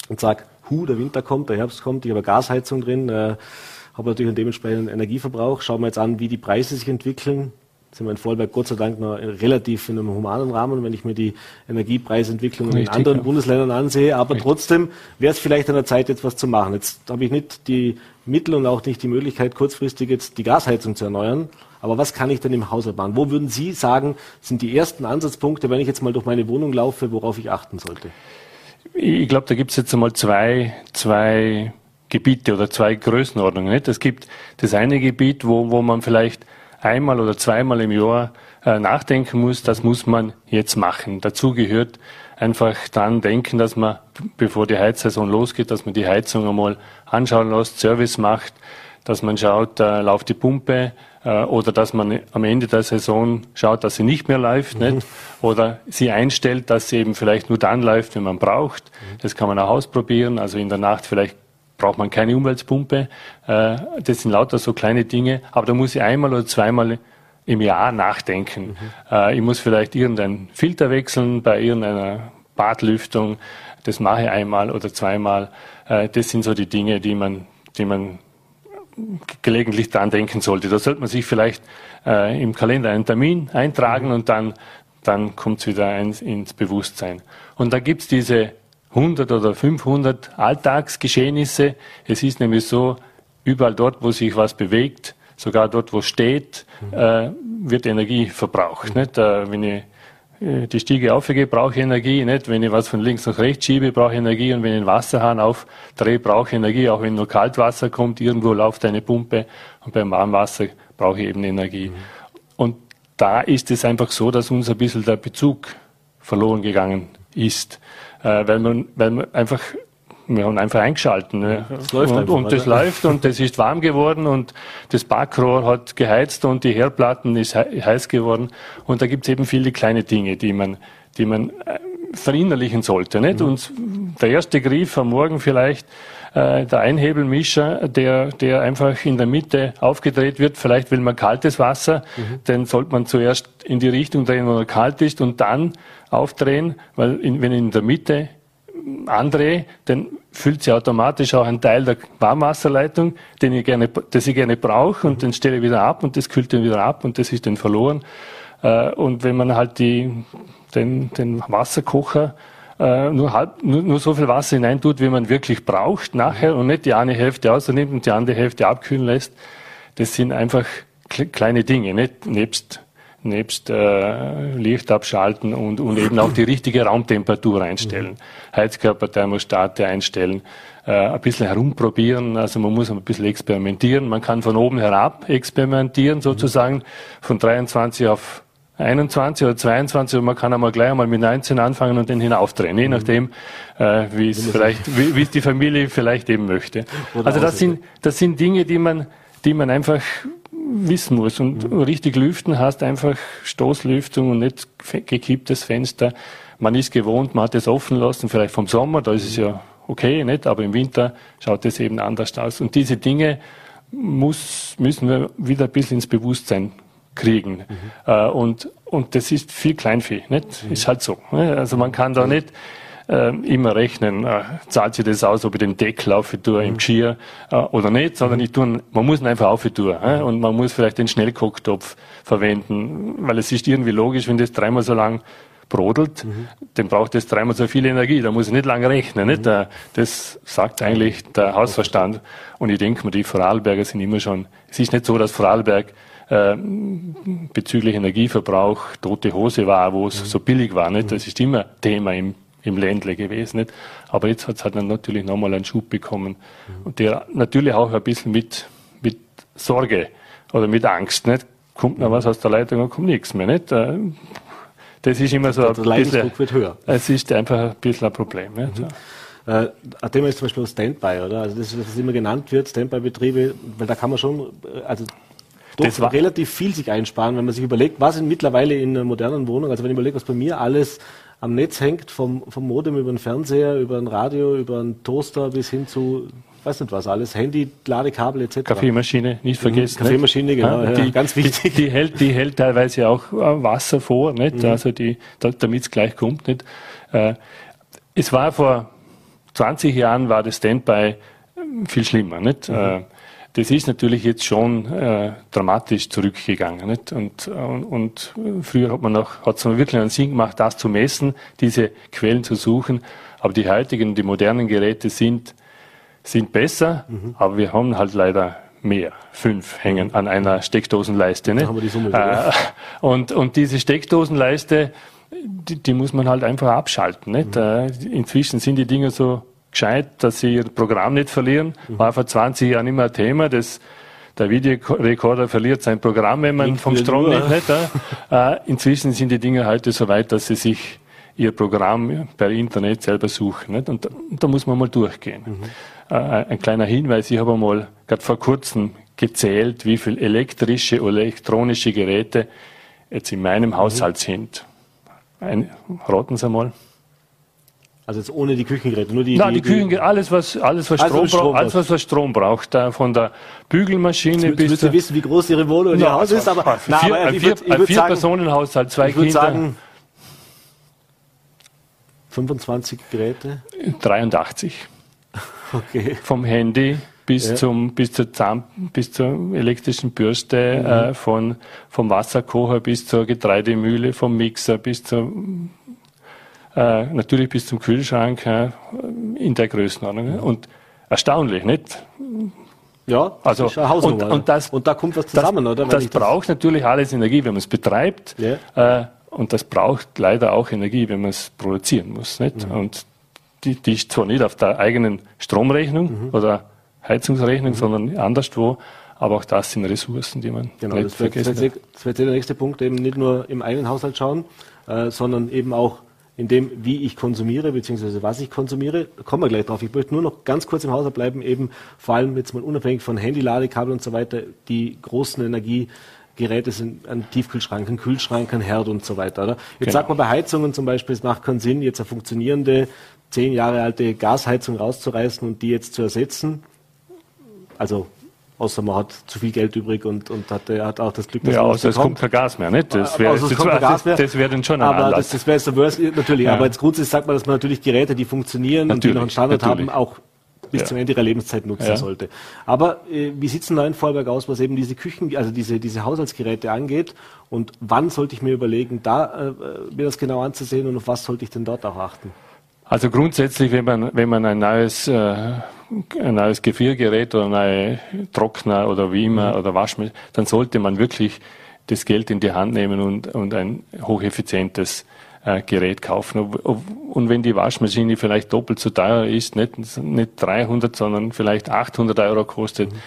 S2: und sage, hu, der Winter kommt, der Herbst kommt, ich habe eine Gasheizung drin, äh, habe natürlich einen dementsprechenden Energieverbrauch, schauen wir jetzt an, wie die Preise sich entwickeln. Sind wir in Vorarlberg Gott sei Dank noch relativ in einem humanen Rahmen, wenn ich mir die Energiepreisentwicklung in anderen ja. Bundesländern ansehe. Aber Richtig. trotzdem wäre es vielleicht an der Zeit, jetzt was zu machen. Jetzt habe ich nicht die Mittel und auch nicht die Möglichkeit, kurzfristig jetzt die Gasheizung zu erneuern. Aber was kann ich denn im Haushalt machen? Wo würden Sie sagen, sind die ersten Ansatzpunkte, wenn ich jetzt mal durch meine Wohnung laufe, worauf ich achten sollte?
S4: Ich glaube, da gibt es jetzt einmal zwei, zwei Gebiete oder zwei Größenordnungen. Nicht? Es gibt das eine Gebiet, wo, wo man vielleicht einmal oder zweimal im Jahr äh, nachdenken muss, das muss man jetzt machen. Dazu gehört einfach dran denken, dass man, bevor die Heizsaison losgeht, dass man die Heizung einmal anschauen lässt, Service macht, dass man schaut, äh, läuft die Pumpe äh, oder dass man am Ende der Saison schaut, dass sie nicht mehr läuft mhm. nicht? oder sie einstellt, dass sie eben vielleicht nur dann läuft, wenn man braucht. Mhm. Das kann man auch ausprobieren. Also in der Nacht vielleicht braucht man keine Umweltpumpe. Äh, das sind lauter so kleine Dinge, aber da muss ich einmal oder zweimal im Jahr nachdenken. Mhm. Äh, ich muss vielleicht irgendeinen Filter wechseln bei irgendeiner Badlüftung. Das mache ich einmal oder zweimal. Äh, das sind so die Dinge, die man, die man gelegentlich dran denken sollte. Da sollte man sich vielleicht äh, im Kalender einen Termin eintragen und dann, dann kommt es wieder ins, ins Bewusstsein. Und da gibt es diese 100 oder 500 Alltagsgeschehnisse. Es ist nämlich so, überall dort, wo sich was bewegt, sogar dort, wo steht, äh, wird Energie verbraucht. Nicht? Äh, wenn ich die Stiege aufgehe, brauche ich Energie, nicht? Wenn ich was von links nach rechts schiebe, brauche ich Energie und wenn ich den Wasserhahn aufdrehe, brauche ich Energie. Auch wenn nur Kaltwasser kommt, irgendwo läuft eine Pumpe und beim Warmwasser brauche ich eben Energie. Mhm. Und da ist es einfach so, dass uns ein bisschen der Bezug verloren gegangen ist, äh, weil man, weil man einfach wir haben einfach eingeschalten. Ne? Das läuft und, und das läuft und das ist warm geworden und das Backrohr hat geheizt und die Herdplatten ist heiß geworden. Und da gibt es eben viele kleine Dinge, die man, die man äh, verinnerlichen sollte. Nicht? Mhm. Und der erste Griff am Morgen vielleicht, äh, der Einhebelmischer, der, der einfach in der Mitte aufgedreht wird, vielleicht will man kaltes Wasser, mhm. dann sollte man zuerst in die Richtung drehen, wo er kalt ist und dann aufdrehen, weil in, wenn in der Mitte andrehe, dann füllt sie automatisch auch einen Teil der Warmwasserleitung, den ich gerne, das ich gerne brauche und mhm. den stelle ich wieder ab und das kühlt dann wieder ab und das ist dann verloren. Äh, und wenn man halt die, den, den Wasserkocher äh, nur, halb, nur, nur so viel Wasser hineintut, wie man wirklich braucht nachher und nicht die eine Hälfte außernimmt und die andere Hälfte abkühlen lässt, das sind einfach kleine Dinge, nicht nebst nebst äh, Licht abschalten und, und eben auch die richtige Raumtemperatur einstellen. Mhm. Heizkörper, Thermostate einstellen, äh, ein bisschen herumprobieren, also man muss ein bisschen experimentieren. Man kann von oben herab experimentieren sozusagen, von 23 auf 21 oder 22 und man kann einmal gleich einmal mit 19 anfangen und den hinaufdrehen, je mhm. nachdem, äh, wie es vielleicht, wie, wie es die Familie vielleicht eben möchte. also das sind, das sind Dinge, die man, die man einfach wissen muss. Und mhm. richtig lüften heißt einfach Stoßlüftung und nicht gekipptes Fenster. Man ist gewohnt, man hat es offen lassen, vielleicht vom Sommer, da ist es ja okay, nicht? aber im Winter schaut es eben anders aus. Und diese Dinge muss, müssen wir wieder ein bisschen ins Bewusstsein kriegen. Mhm. Äh, und, und das ist viel Kleinvieh, nicht? Mhm. Ist halt so. Ne? Also man kann da nicht äh, immer rechnen, äh, zahlt sich das aus, ob ich den Deckel auf tue im mhm. Geschirr äh, oder nicht, sondern ich tue, man muss ihn einfach auf tun äh, und man muss vielleicht den Schnellkochtopf verwenden, weil es ist irgendwie logisch, wenn das dreimal so lang brodelt, mhm. dann braucht es dreimal so viel Energie. Da muss ich nicht lange rechnen. Mhm. Nicht? Äh, das sagt eigentlich der Hausverstand. Und ich denke mir, die Vorarlberger sind immer schon, es ist nicht so, dass Vorarlberg äh, bezüglich Energieverbrauch tote Hose war, wo es mhm. so billig war. Nicht? Das ist immer Thema im im Ländle gewesen. Nicht? Aber jetzt hat es halt dann natürlich nochmal einen Schub bekommen. Und der natürlich auch ein bisschen mit, mit Sorge oder mit Angst. Nicht? Kommt noch was aus der Leitung und kommt nichts mehr. Nicht? Äh, das ist immer so
S2: der, der ein bisschen, wird höher.
S4: Es ist einfach ein bisschen ein Problem. Nicht?
S2: Mhm. Äh, ein Thema ist zum Beispiel Standby, oder? Also das, was immer genannt wird, Standby-Betriebe, weil da kann man schon, äh, also doch relativ viel sich einsparen, wenn man sich überlegt, was in mittlerweile in einer modernen Wohnung, also wenn ich überlege, was bei mir alles am Netz hängt, vom, vom Modem über den Fernseher, über ein Radio, über einen Toaster bis hin zu weiß nicht was alles, Handy, Ladekabel etc.
S4: Kaffeemaschine, nicht vergessen.
S2: Mhm, Kaffeemaschine, genau,
S4: ja, die, ganz wichtig. Die, die, hält, die hält teilweise auch äh, Wasser vor, nicht? Mhm. Also die, damit es gleich kommt, nicht? Äh, es war vor 20 Jahren war das Standby viel schlimmer, nicht? Mhm. Äh, das ist natürlich jetzt schon äh, dramatisch zurückgegangen. Nicht? Und, und, und früher hat man noch, hat es wirklich einen Sinn gemacht, das zu messen, diese Quellen zu suchen. Aber die heutigen, die modernen Geräte sind, sind besser, mhm. aber wir haben halt leider mehr. Fünf hängen an einer Steckdosenleiste. Ne? Die Summe, äh, und, und diese Steckdosenleiste, die, die, muss man halt einfach abschalten. Nicht? Mhm. Äh, inzwischen sind die Dinge so gescheit, dass sie ihr Programm nicht verlieren. Mhm. War vor 20 Jahren immer ein Thema. Das, der Videorekorder verliert sein Programm, wenn man vom Strom nicht hat. Äh, inzwischen sind die Dinge heute so weit, dass sie sich ihr Programm per Internet selber suchen. Nicht? Und da, da muss man mal durchgehen. Mhm. Äh, ein kleiner Hinweis, ich habe mal gerade vor kurzem gezählt, wie viele elektrische oder elektronische Geräte jetzt in meinem mhm. Haushalt sind. Ein, raten Sie mal.
S2: Also jetzt ohne die Küchengeräte, nur die.
S4: Nein, die, die Küchengeräte, alles was, alles was Strom, Strom braucht, alles was, was Strom braucht, da von der Bügelmaschine
S2: jetzt, bis. Jetzt wissen, wie groß Ihre Wohnung und Ihr Haus ist, aber,
S4: na, vier, aber ich würd, ein vier Personenhaushalt, zwei ich Kinder.
S2: Sagen, 25 Geräte?
S4: 83. Okay. Vom Handy bis ja. zum bis zur Zahn, bis zur elektrischen Bürste, mhm. äh, von vom Wasserkocher bis zur Getreidemühle, vom Mixer bis zur äh, natürlich bis zum Kühlschrank äh, in der Größenordnung. Und erstaunlich, nicht?
S2: Ja,
S4: also und, und, das, und da kommt was zusammen, das, oder? das braucht natürlich alles Energie, wenn man es betreibt. Ja. Äh, und das braucht leider auch Energie, wenn man es produzieren muss. Nicht? Mhm. Und die, die ist zwar nicht auf der eigenen Stromrechnung mhm. oder Heizungsrechnung, mhm. sondern anderswo. Aber auch das sind Ressourcen, die man
S2: genau, nicht das vergessen das wird, Das wird der nächste Punkt, eben nicht nur im eigenen Haushalt schauen, äh, sondern eben auch in dem, wie ich konsumiere, beziehungsweise was ich konsumiere. kommen wir gleich drauf. Ich möchte nur noch ganz kurz im Haushalt bleiben, eben vor allem jetzt mal unabhängig von Handy, Ladekabel und so weiter, die großen Energiegeräte sind ein Tiefkühlschrank, ein Kühlschrank, ein Herd und so weiter. Oder? Jetzt genau. sagt man bei Heizungen zum Beispiel, es macht keinen Sinn, jetzt eine funktionierende, zehn Jahre alte Gasheizung rauszureißen und die jetzt zu ersetzen. Also außer man hat zu viel Geld übrig und, und hat, hat auch das Glück,
S4: dass ja, man außer es kommt kein Gas mehr, nicht?
S2: Das wäre das, das,
S4: das wär dann schon ein
S2: Aber Anlass. das, das wäre so worst, natürlich. Ja. Aber jetzt grundsätzlich sagt man, dass man natürlich Geräte, die funktionieren natürlich, und die noch einen Standard natürlich. haben, auch bis ja. zum Ende ihrer Lebenszeit nutzen ja. sollte. Aber äh, wie sieht es in Vorberg aus, was eben diese Küchen, also diese, diese Haushaltsgeräte angeht? Und wann sollte ich mir überlegen, da äh, mir das genau anzusehen und auf was sollte ich denn dort auch achten?
S4: Also grundsätzlich, wenn man, wenn man ein neues, äh, ein neues Gefriergerät oder neue Trockner oder wie immer oder Waschmittel, dann sollte man wirklich das Geld in die Hand nehmen und, und ein hocheffizientes äh, Gerät kaufen. Und wenn die Waschmaschine vielleicht doppelt so teuer ist, nicht, nicht 300, sondern vielleicht 800 Euro kostet, mhm.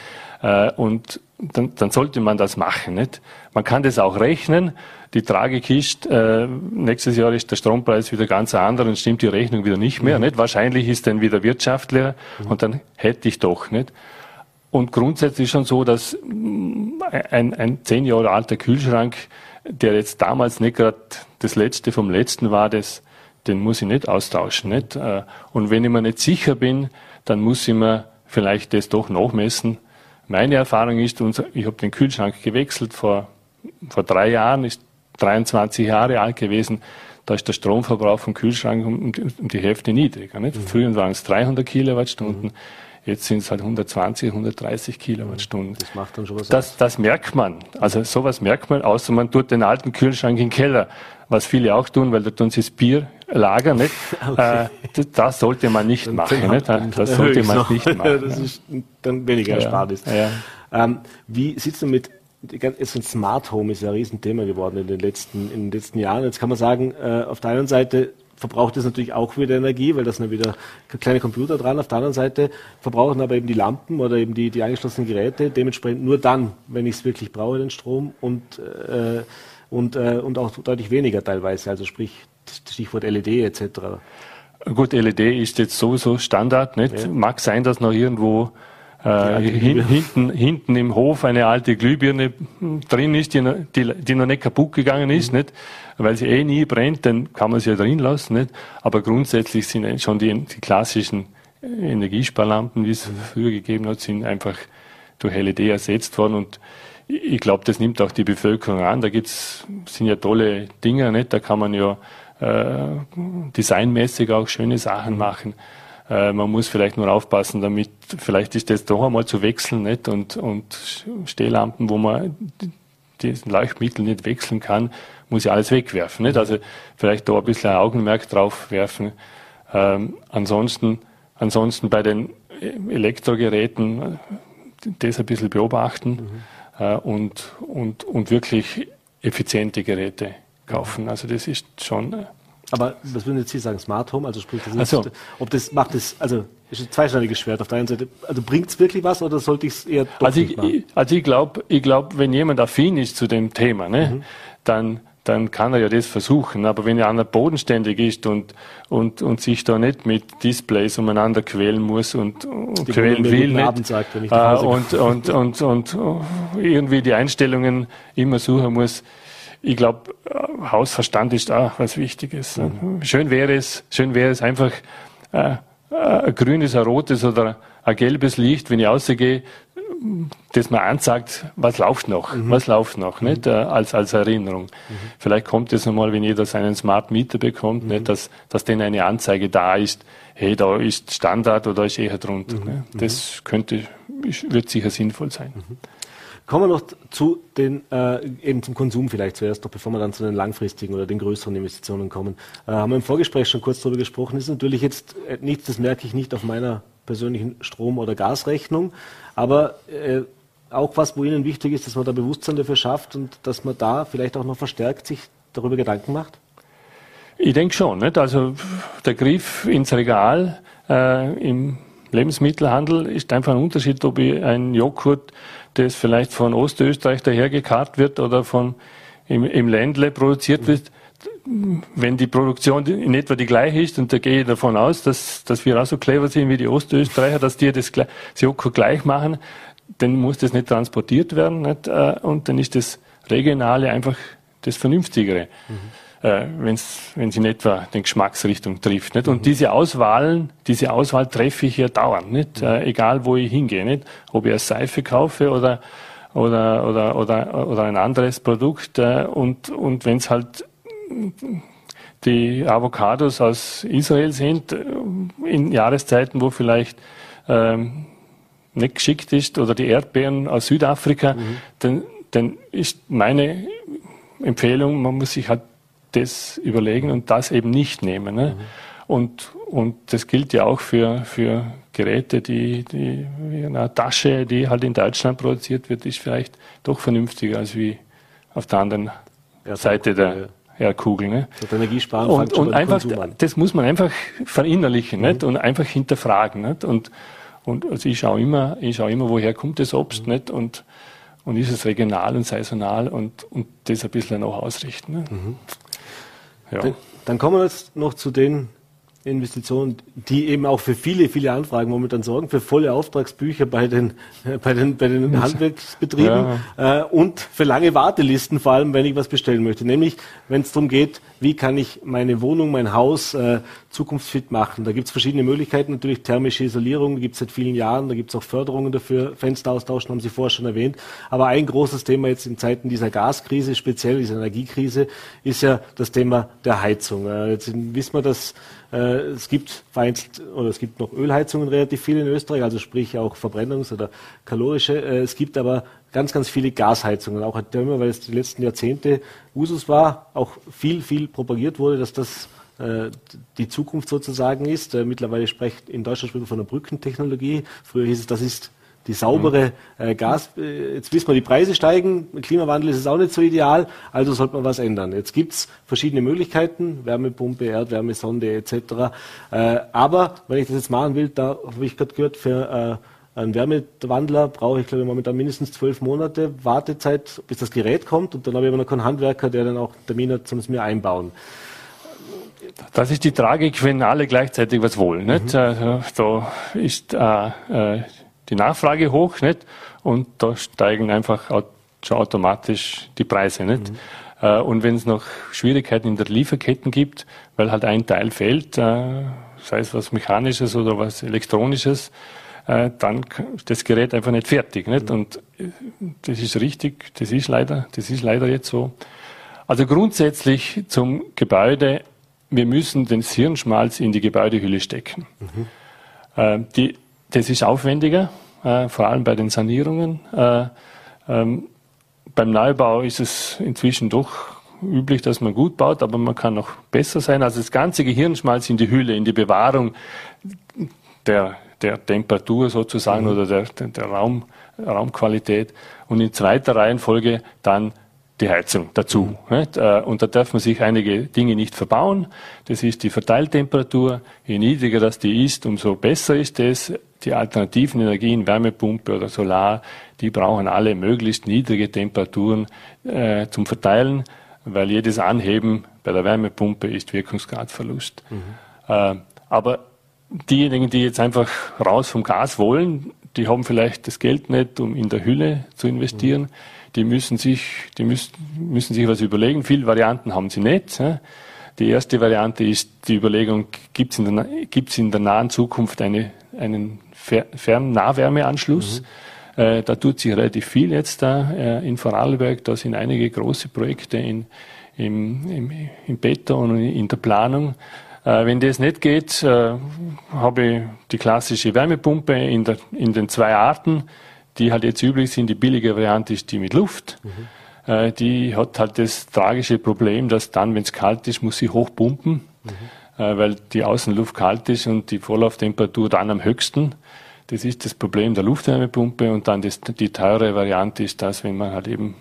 S4: Äh, und dann, dann sollte man das machen. Nicht? Man kann das auch rechnen die Tragik ist, äh, nächstes Jahr ist der Strompreis wieder ganz anders und stimmt die Rechnung wieder nicht mehr. Mhm. Nicht? Wahrscheinlich ist dann wieder wirtschaftlicher mhm. und dann hätte ich doch nicht. Und grundsätzlich schon so, dass mm, ein, ein zehn Jahre alter Kühlschrank, der jetzt damals nicht gerade das letzte vom letzten war, das, den muss ich nicht austauschen. Nicht? Äh, und wenn ich mir nicht sicher bin, dann muss ich mir vielleicht das doch nachmessen. Meine Erfahrung ist, ich habe den Kühlschrank gewechselt vor, vor drei Jahren, ist 23 Jahre alt gewesen, da ist der Stromverbrauch vom Kühlschrank um, um die Hälfte niedriger. Nicht? Mhm. Früher waren es 300 Kilowattstunden, mhm. jetzt sind es halt 120, 130 Kilowattstunden. Das macht dann schon was das, das merkt man. Also sowas merkt man, außer man tut den alten Kühlschrank in den Keller, was viele auch tun, weil da tun sie das Bier lagern. Nicht? Okay. Äh, das sollte man nicht dann machen. Nicht? Das sollte man nicht machen.
S2: das ist dann weniger. Ja. Ja. Ähm, wie es denn mit ein Smart Home ist ja ein Riesenthema geworden in den letzten, in den letzten Jahren. Jetzt kann man sagen, äh, auf der einen Seite verbraucht es natürlich auch wieder Energie, weil da sind ja wieder kleine Computer dran. Auf der anderen Seite verbrauchen aber eben die Lampen oder eben die, die angeschlossenen Geräte dementsprechend nur dann, wenn ich es wirklich brauche, den Strom und, äh, und, äh, und auch deutlich weniger teilweise. Also sprich Stichwort LED etc.
S4: Gut, LED ist jetzt sowieso Standard. Nicht? Ja. Mag sein, dass noch irgendwo äh, hin, hinten, hinten im Hof eine alte Glühbirne drin ist, die, die, die noch nicht kaputt gegangen ist, mhm. nicht? weil sie eh nie brennt, dann kann man sie ja drin lassen. Nicht? Aber grundsätzlich sind schon die, die klassischen Energiesparlampen, wie es früher gegeben hat, sind einfach durch LED ersetzt worden und ich glaube, das nimmt auch die Bevölkerung an. Da gibt's, sind ja tolle Dinge, nicht? Da kann man ja äh, designmäßig auch schöne Sachen mhm. machen. Äh, man muss vielleicht nur aufpassen, damit vielleicht ist das doch einmal zu wechseln nicht? Und, und Stehlampen, wo man diesen Leuchtmittel nicht wechseln kann, muss ich alles wegwerfen. Nicht? Also vielleicht da ein bisschen ein Augenmerk drauf werfen. Ähm, ansonsten, ansonsten bei den Elektrogeräten das ein bisschen beobachten mhm. äh, und, und, und wirklich effiziente Geräte kaufen. Also das ist schon
S2: aber was würden jetzt hier sagen? Smart Home, also sprich, das so. ob das macht es, also ist ein zweischneidiges Schwert auf der einen Seite. Also bringt es wirklich was oder sollte ich es eher
S4: doch Also ich, machen? also ich glaube, ich glaub, wenn jemand affin ist zu dem Thema, ne, mhm. dann dann kann er ja das versuchen. Aber wenn er einer bodenständig ist und, und, und sich da nicht mit Displays umeinander quälen muss und, und quälen will nicht, sagt, äh, und, und, und, und, und irgendwie die Einstellungen immer suchen muss, ich glaube, Hausverstand ist auch was Wichtiges. Mhm. Schön wäre es, schön wäre es einfach äh, äh, ein grünes, ein rotes oder ein gelbes Licht, wenn ich rausgehe, das mir anzeigt, was läuft noch, mhm. was läuft noch, mhm. nicht äh, als als Erinnerung. Mhm. Vielleicht kommt es einmal, wenn jeder seinen Smart Meter bekommt, nicht, mhm. dass dass denn eine Anzeige da ist, hey, da ist Standard oder ist eher drunter. Mhm. Ne? Das könnte, wird sicher sinnvoll sein.
S2: Kommen wir noch zu den, äh, eben zum Konsum vielleicht zuerst, noch bevor wir dann zu den langfristigen oder den größeren Investitionen kommen. Äh, haben wir im Vorgespräch schon kurz darüber gesprochen. Ist natürlich jetzt äh, nichts, das merke ich nicht auf meiner persönlichen Strom- oder Gasrechnung, aber äh, auch was, wo Ihnen wichtig ist, dass man da Bewusstsein dafür schafft und dass man da vielleicht auch noch verstärkt sich darüber Gedanken macht?
S4: Ich denke schon. Nicht? Also der Griff ins Regal äh, im Lebensmittelhandel ist einfach ein Unterschied, ob ich ein Joghurt, das vielleicht von Ostösterreich dahergekarrt wird oder von im, im Ländle produziert wird, wenn die Produktion in etwa die gleiche ist, und da gehe ich davon aus, dass, dass wir auch so clever sind wie die Ostösterreicher, dass die das, Joghurt gleich machen, dann muss das nicht transportiert werden, nicht? Äh, und dann ist das Regionale einfach das Vernünftigere. Mhm äh, wenn es in etwa den Geschmacksrichtung trifft. Nicht? Und mhm. diese Auswahlen, diese Auswahl treffe ich ja dauernd, nicht? Mhm. Äh, egal wo ich hingehe, nicht? ob ich eine Seife kaufe oder oder oder oder oder ein anderes Produkt äh, und und wenn es halt die Avocados aus Israel sind äh, in Jahreszeiten, wo vielleicht ähm, nicht geschickt ist oder die Erdbeeren aus Südafrika, mhm. dann, dann ist meine Empfehlung, man muss sich halt das überlegen und das eben nicht nehmen. Ne? Mhm. Und, und das gilt ja auch für, für Geräte, die, die eine Tasche, die halt in Deutschland produziert wird, ist vielleicht doch vernünftiger als wie auf der anderen ja, Seite der Erdkugel. Ne?
S2: Das Energiesparen
S4: und, und einfach, das muss man einfach verinnerlichen mhm. nicht? und einfach hinterfragen. Nicht? Und, und also ich schaue immer, ich schaue immer, woher kommt das Obst mhm. nicht? Und, und ist es regional und saisonal und, und das ein bisschen auch ausrichten. Ne? Mhm.
S2: Ja. Dann kommen wir jetzt noch zu den Investitionen, die eben auch für viele, viele Anfragen momentan sorgen, für volle Auftragsbücher bei den, bei den, bei den Handwerksbetrieben ja. äh, und für lange Wartelisten, vor allem wenn ich was bestellen möchte. Nämlich, wenn es darum geht, wie kann ich meine Wohnung, mein Haus äh, zukunftsfit machen. Da gibt es verschiedene Möglichkeiten, natürlich thermische Isolierung, gibt es seit vielen Jahren, da gibt es auch Förderungen dafür, Fenster austauschen, haben Sie vorher schon erwähnt. Aber ein großes Thema jetzt in Zeiten dieser Gaskrise, speziell dieser Energiekrise, ist ja das Thema der Heizung. Äh, jetzt wissen wir, dass es gibt vereinzelt, oder es gibt noch Ölheizungen relativ viel in Österreich, also sprich auch Verbrennungs- oder kalorische. Äh, es gibt aber ganz, ganz viele Gasheizungen, auch immer, weil es die letzten Jahrzehnte Usus war, auch viel, viel propagiert wurde, dass das äh, die Zukunft sozusagen ist. Äh, mittlerweile spricht in Deutschland spricht man von einer Brückentechnologie. Früher hieß es, das ist die saubere mhm. äh, Gas. Äh, jetzt wissen wir, die Preise steigen. Mit Klimawandel ist es auch nicht so ideal. Also sollte man was ändern. Jetzt gibt's verschiedene Möglichkeiten. Wärmepumpe, Erdwärmesonde etc. Äh, aber wenn ich das jetzt machen will, da habe ich gerade gehört, für äh, einen Wärmewandler brauche ich, glaube ich, momentan mindestens zwölf Monate Wartezeit, bis das Gerät kommt. Und dann habe ich aber noch keinen Handwerker, der dann auch Termin hat, zum es mir einbauen.
S4: Das ist die Tragik, wenn alle gleichzeitig was wollen. Nicht? Mhm. Da ist äh, äh die Nachfrage hoch nicht? und da steigen einfach schon automatisch die Preise. Nicht? Mhm. Äh, und wenn es noch Schwierigkeiten in der Lieferketten gibt, weil halt ein Teil fehlt, äh, sei es was Mechanisches oder was Elektronisches, äh, dann das Gerät einfach nicht fertig. Nicht? Mhm. Und das ist richtig, das ist leider, das ist leider jetzt so. Also grundsätzlich zum Gebäude, wir müssen den Hirnschmalz in die Gebäudehülle stecken. Mhm. Die, das ist aufwendiger, äh, vor allem bei den Sanierungen. Äh, ähm, beim Neubau ist es inzwischen doch üblich, dass man gut baut, aber man kann noch besser sein. Also das ganze Gehirnschmalz in die Hülle, in die Bewahrung der, der Temperatur sozusagen mhm. oder der, der, der Raum, Raumqualität und in zweiter Reihenfolge dann die Heizung dazu. Mhm. Äh, und da darf man sich einige Dinge nicht verbauen. Das ist die Verteiltemperatur. Je niedriger das die ist, umso besser ist es. Die alternativen Energien, Wärmepumpe oder Solar, die brauchen alle möglichst niedrige Temperaturen äh, zum Verteilen, weil jedes Anheben bei der Wärmepumpe ist Wirkungsgradverlust. Mhm. Äh, aber diejenigen, die jetzt einfach raus vom Gas wollen, die haben vielleicht das Geld nicht, um in der Hülle zu investieren. Mhm die müssen sich, die müssen, müssen sich was überlegen. Viele Varianten haben sie nicht. Die erste Variante ist die Überlegung, gibt es in, der, gibt's in der nahen Zukunft eine, einen Fernnahwärmeanschluss? Mhm. Äh, da tut sich relativ viel jetzt da äh, in Vorarlberg. Da sind einige große Projekte in, im, im, im Beton und in der Planung. Äh, wenn das nicht geht, äh, habe ich die klassische Wärmepumpe in, der, in den zwei Arten die halt jetzt üblich sind. Die billige Variante ist die mit Luft. Mhm. Äh, die hat halt das tragische Problem, dass dann, wenn es kalt ist, muss sie hochpumpen, mhm. äh, weil die Außenluft kalt ist und die Vorlauftemperatur dann am höchsten. Das ist das Problem der Luftwärmepumpe und dann das, die teure Variante ist das, wenn man halt eben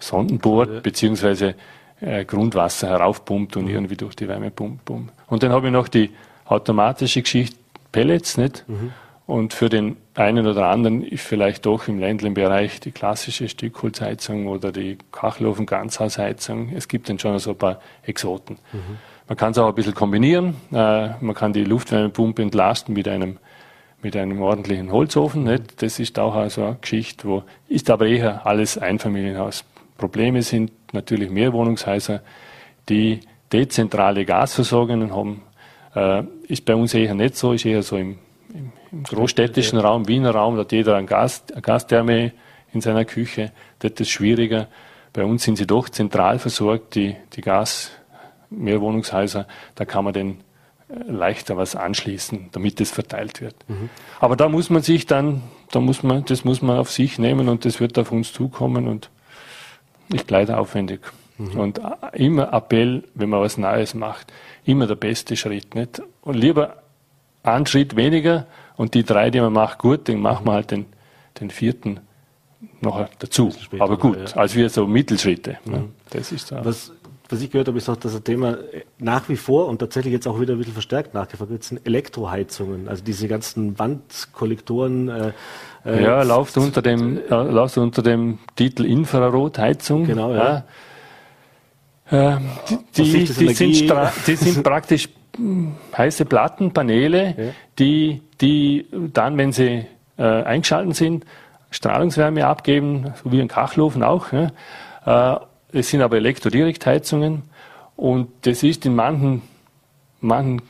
S4: Sonden bohrt, beziehungsweise äh, Grundwasser heraufpumpt und mhm. irgendwie durch die Wärmepumpe. Und dann habe ich noch die automatische Geschichte Pellets, nicht? Mhm. Und für den einen oder anderen ist vielleicht doch im ländlichen Bereich die klassische Stückholzheizung oder die Kachelofen Ganzhausheizung. Es gibt dann schon so ein paar Exoten. Mhm. Man kann es auch ein bisschen kombinieren. Äh, man kann die Luftwärmepumpe entlasten mit einem, mit einem ordentlichen Holzofen. Nicht? Das ist auch also eine Geschichte, wo ist aber eher alles Einfamilienhaus. Probleme sind natürlich Mehrwohnungshäuser, die dezentrale Gasversorgungen haben. Äh, ist bei uns eher nicht so, ist eher so im, im, im großstädtischen Raum, Wiener Raum, da hat jeder eine, Gas, eine Gastherme in seiner Küche. Das ist schwieriger. Bei uns sind sie doch zentral versorgt, die, die Gas, Mehrwohnungshäuser, da kann man den leichter was anschließen, damit es verteilt wird. Mhm. Aber da muss man sich dann, da muss man, das muss man auf sich nehmen und das wird auf uns zukommen und ist leider aufwendig. Mhm. Und immer Appell, wenn man was Neues macht, immer der beste Schritt, nicht? Und lieber einen Schritt weniger und die drei, die man macht, gut, dann machen wir halt den, den vierten noch dazu. Aber gut, ja. als wir so Mittelschritte.
S2: Mhm. Ne? Das ist da. Was was ich gehört habe, ist auch, dass das Thema nach wie vor und tatsächlich jetzt auch wieder ein bisschen verstärkt nachgefragt wird, sind Elektroheizungen. Also diese ganzen Wandkollektoren. Äh,
S4: äh ja, läuft unter dem, äh, läuft unter dem Titel Infrarotheizung.
S2: Genau, ja.
S4: ja. Äh, die, die, die, sind die sind praktisch hm, heiße Plattenpaneele, ja. die, die dann, wenn sie äh, eingeschalten sind, Strahlungswärme abgeben, so wie ein Kachelofen auch. Ja. Es sind aber Elektrodirektheizungen und das ist in manchen, manchen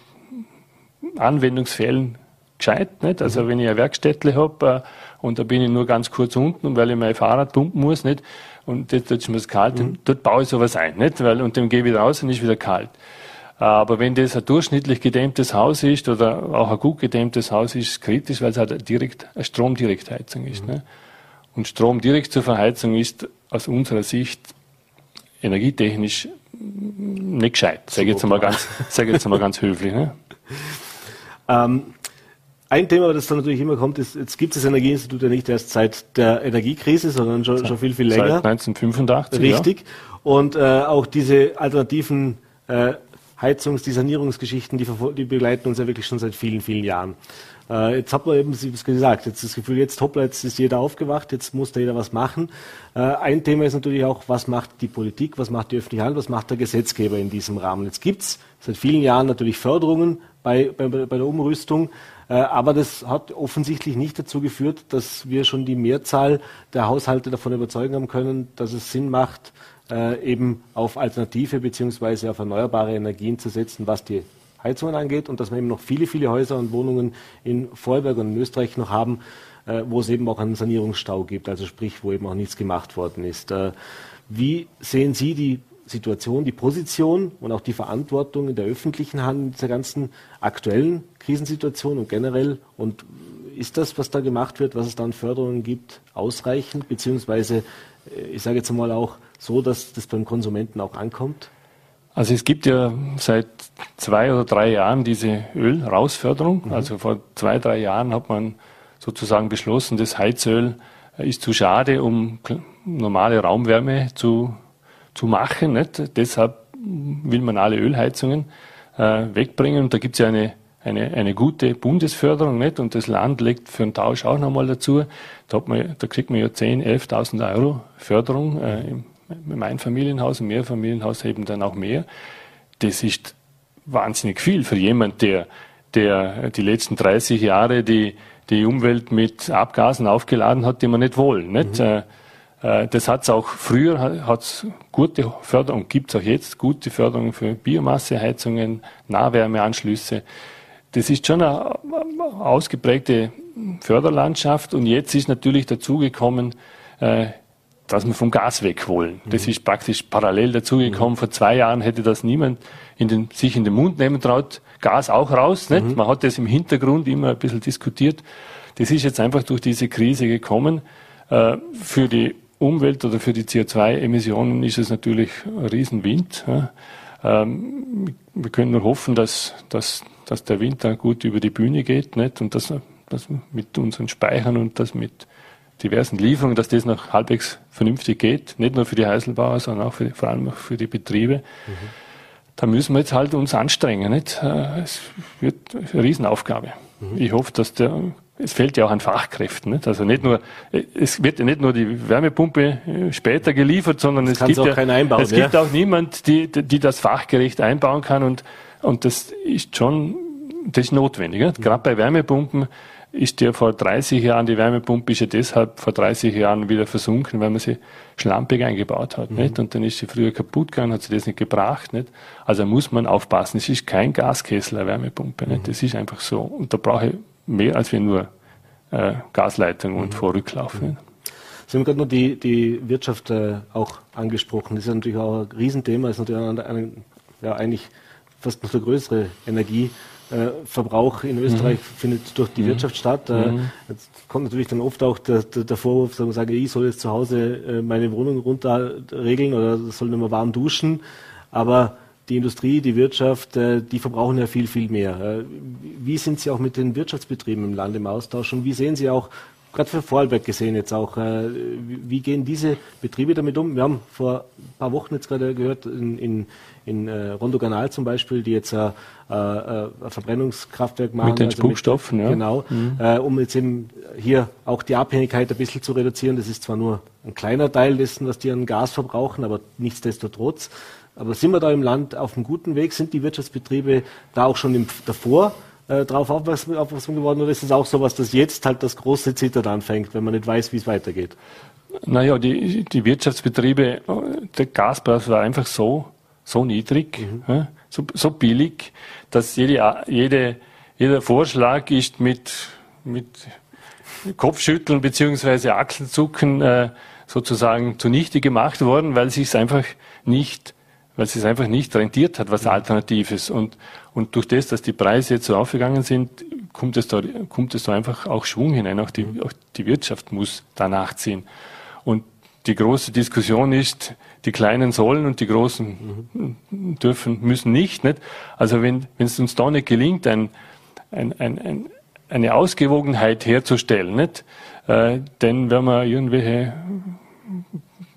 S4: Anwendungsfällen gescheit. Nicht? Also mhm. wenn ich ein Werkstättle habe äh, und da bin ich nur ganz kurz unten, weil ich mein Fahrrad pumpen muss, nicht? und dort ist mir kalt, mhm. dort baue ich sowas ein. Nicht? Weil, und dann gehe ich wieder raus und ist wieder kalt. Aber wenn das ein durchschnittlich gedämmtes Haus ist oder auch ein gut gedämmtes Haus ist, ist es kritisch, weil es halt eine, direkt, eine Stromdirektheizung ist. Mhm. Ne? Und Strom direkt zur Verheizung ist aus unserer Sicht energietechnisch nicht gescheit, sage jetzt mal ganz, sag jetzt mal ganz höflich. Ne?
S2: Ähm, ein Thema, das dann natürlich immer kommt, ist, jetzt gibt es das Energieinstitut ja nicht erst seit der Energiekrise, sondern schon, schon viel, viel länger.
S4: Seit 1985.
S2: Richtig. Ja. Und äh, auch diese alternativen äh, Heizungs-, die Sanierungsgeschichten, die, die begleiten uns ja wirklich schon seit vielen, vielen Jahren. Äh, jetzt hat man eben, wie gesagt, jetzt das Gefühl, jetzt hoppla, jetzt ist jeder aufgewacht, jetzt muss da jeder was machen. Äh, ein Thema ist natürlich auch, was macht die Politik, was macht die öffentliche Hand, was macht der Gesetzgeber in diesem Rahmen. Jetzt gibt's seit vielen Jahren natürlich Förderungen bei, bei, bei der Umrüstung, äh, aber das hat offensichtlich nicht dazu geführt, dass wir schon die Mehrzahl der Haushalte davon überzeugen haben können, dass es Sinn macht, äh, eben auf alternative beziehungsweise auf erneuerbare Energien zu setzen, was die Heizungen angeht und dass wir eben noch viele, viele Häuser und Wohnungen in Vorarlberg und in Österreich noch haben, äh, wo es eben auch einen Sanierungsstau gibt, also sprich, wo eben auch nichts gemacht worden ist. Äh, wie sehen Sie die Situation, die Position und auch die Verantwortung in der öffentlichen Hand in dieser ganzen aktuellen Krisensituation und generell? Und ist das, was da gemacht wird, was es da an Förderungen gibt, ausreichend, beziehungsweise, äh, ich sage jetzt mal auch so, dass das beim Konsumenten auch ankommt?
S4: Also es gibt ja seit zwei oder drei Jahren diese Ölrausförderung. Mhm. Also vor zwei, drei Jahren hat man sozusagen beschlossen, das Heizöl ist zu schade, um normale Raumwärme zu, zu machen. Nicht? Deshalb will man alle Ölheizungen äh, wegbringen. Und da gibt es ja eine, eine, eine gute Bundesförderung. Nicht? Und das Land legt für einen Tausch auch nochmal dazu. Da, hat man, da kriegt man ja 10.000, 11.000 Euro Förderung äh, im im Einfamilienhaus, im Mehrfamilienhaus eben dann auch mehr. Das ist wahnsinnig viel für jemand, der, der die letzten 30 Jahre die, die Umwelt mit Abgasen aufgeladen hat, die man nicht wollen. Nicht? Mhm. Äh, äh, das hat es auch früher, hat es gute Förderung, gibt es auch jetzt gute Förderung für Biomasseheizungen, Nahwärmeanschlüsse. Das ist schon eine ausgeprägte Förderlandschaft und jetzt ist natürlich dazugekommen, äh, dass wir vom Gas weg wollen. Mhm. Das ist praktisch parallel dazugekommen. Mhm. Vor zwei Jahren hätte das niemand in den, sich in den Mund nehmen traut. Gas auch raus. Nicht? Mhm. Man hat das im Hintergrund immer ein bisschen diskutiert. Das ist jetzt einfach durch diese Krise gekommen. Äh, für die Umwelt oder für die CO2-Emissionen ist es natürlich ein Riesenwind. Ja. Ähm, wir können nur hoffen, dass, dass, dass der Winter gut über die Bühne geht nicht? und dass, dass mit unseren Speichern und das mit diversen Lieferungen, dass das noch halbwegs vernünftig geht, nicht nur für die Heiselbauer, sondern auch für, vor allem auch für die Betriebe. Mhm. Da müssen wir jetzt halt uns anstrengen. Nicht? Äh, es wird eine Riesenaufgabe. Mhm. Ich hoffe, dass der, es fehlt ja auch an Fachkräften. Nicht? Also nicht nur, es wird ja nicht nur die Wärmepumpe äh, später geliefert, sondern es gibt, ja, einbauen, es ja. gibt auch niemand, die, die das fachgerecht einbauen kann und, und das ist schon, das ist notwendig. Nicht? Gerade bei Wärmepumpen ist der vor 30 Jahren, die Wärmepumpe ist ja deshalb vor 30 Jahren wieder versunken, weil man sie schlampig eingebaut hat, mhm. nicht? Und dann ist sie früher kaputt gegangen, hat sie das nicht gebracht, nicht? Also muss man aufpassen. Es ist kein Gaskessel, eine Wärmepumpe, nicht? Mhm. Das ist einfach so. Und da brauche ich mehr als wir nur äh, Gasleitungen und mhm. Vorrücklauf.
S2: Mhm. Sie haben gerade noch die, die Wirtschaft äh, auch angesprochen. Das ist natürlich auch ein Riesenthema, das ist natürlich ein, ein, ja, eigentlich fast noch der größere Energie. Äh, Verbrauch in Österreich mhm. findet durch die mhm. Wirtschaft statt. Äh, mhm. Jetzt kommt natürlich dann oft auch der, der, der Vorwurf, sagen, sage, ich soll jetzt zu Hause äh, meine Wohnung runter regeln oder soll nicht mehr warm duschen. Aber die Industrie, die Wirtschaft, die verbrauchen ja viel, viel mehr. Wie sind Sie auch mit den Wirtschaftsbetrieben im Land im Austausch und wie sehen Sie auch gerade für Vorarlberg gesehen jetzt auch, äh, wie gehen diese Betriebe damit um? Wir haben vor ein paar Wochen jetzt gerade gehört, in, in, in äh, Rondo Canal zum Beispiel, die jetzt äh, äh, ein Verbrennungskraftwerk machen.
S4: Mit den also Spuckstoffen,
S2: ja. Genau, mhm. äh, um jetzt eben hier auch die Abhängigkeit ein bisschen zu reduzieren. Das ist zwar nur ein kleiner Teil dessen, was die an Gas verbrauchen, aber nichtsdestotrotz. Aber sind wir da im Land auf einem guten Weg? Sind die Wirtschaftsbetriebe da auch schon im, davor äh, darauf aufmerksam, aufmerksam geworden oder ist es auch so was, dass jetzt halt das große Zittern anfängt, wenn man nicht weiß, wie es weitergeht?
S4: Naja, die, die Wirtschaftsbetriebe, der Gaspreis war einfach so, so niedrig, mhm. so, so billig, dass jede, jede, jeder Vorschlag ist mit, mit Kopfschütteln beziehungsweise Achselzucken äh, sozusagen zunichte gemacht worden, weil sich es einfach nicht weil es einfach nicht rentiert hat, was Alternatives. Und, und durch das, dass die Preise jetzt so aufgegangen sind, kommt es da, kommt es da einfach auch Schwung hinein. Auch die, auch die Wirtschaft muss da nachziehen. Und die große Diskussion ist, die Kleinen sollen und die Großen dürfen, müssen nicht. nicht? Also wenn, wenn es uns da nicht gelingt, ein, ein, ein, ein, eine Ausgewogenheit herzustellen, nicht? Äh, dann werden wir irgendwelche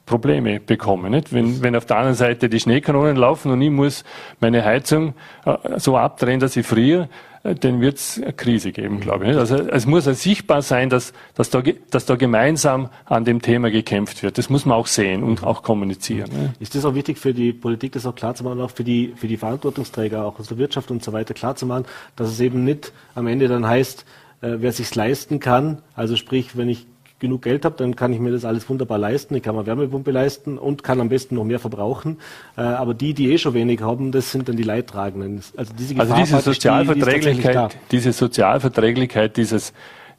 S4: Probleme bekommen. Nicht? Wenn, wenn auf der anderen Seite die Schneekanonen laufen und ich muss meine Heizung äh, so abdrehen, dass ich friere, äh, dann wird es eine Krise geben, glaube ich. Nicht? Also es muss ja sichtbar sein, dass, dass, da, dass da gemeinsam an dem Thema gekämpft wird. Das muss man auch sehen und auch kommunizieren.
S2: Nicht? Ist das auch wichtig für die Politik, das auch klar zu machen, auch für die, für die Verantwortungsträger, auch aus der Wirtschaft und so weiter klar zu machen, dass es eben nicht am Ende dann heißt, äh, wer sich's leisten kann, also sprich, wenn ich genug Geld habe, dann kann ich mir das alles wunderbar leisten. Ich kann mir Wärmepumpe leisten und kann am besten noch mehr verbrauchen. Äh, aber die, die eh schon wenig haben, das sind dann die Leidtragenden.
S4: Also diese, also diese Sozialverträglichkeit, die, die diese Sozialverträglichkeit dieses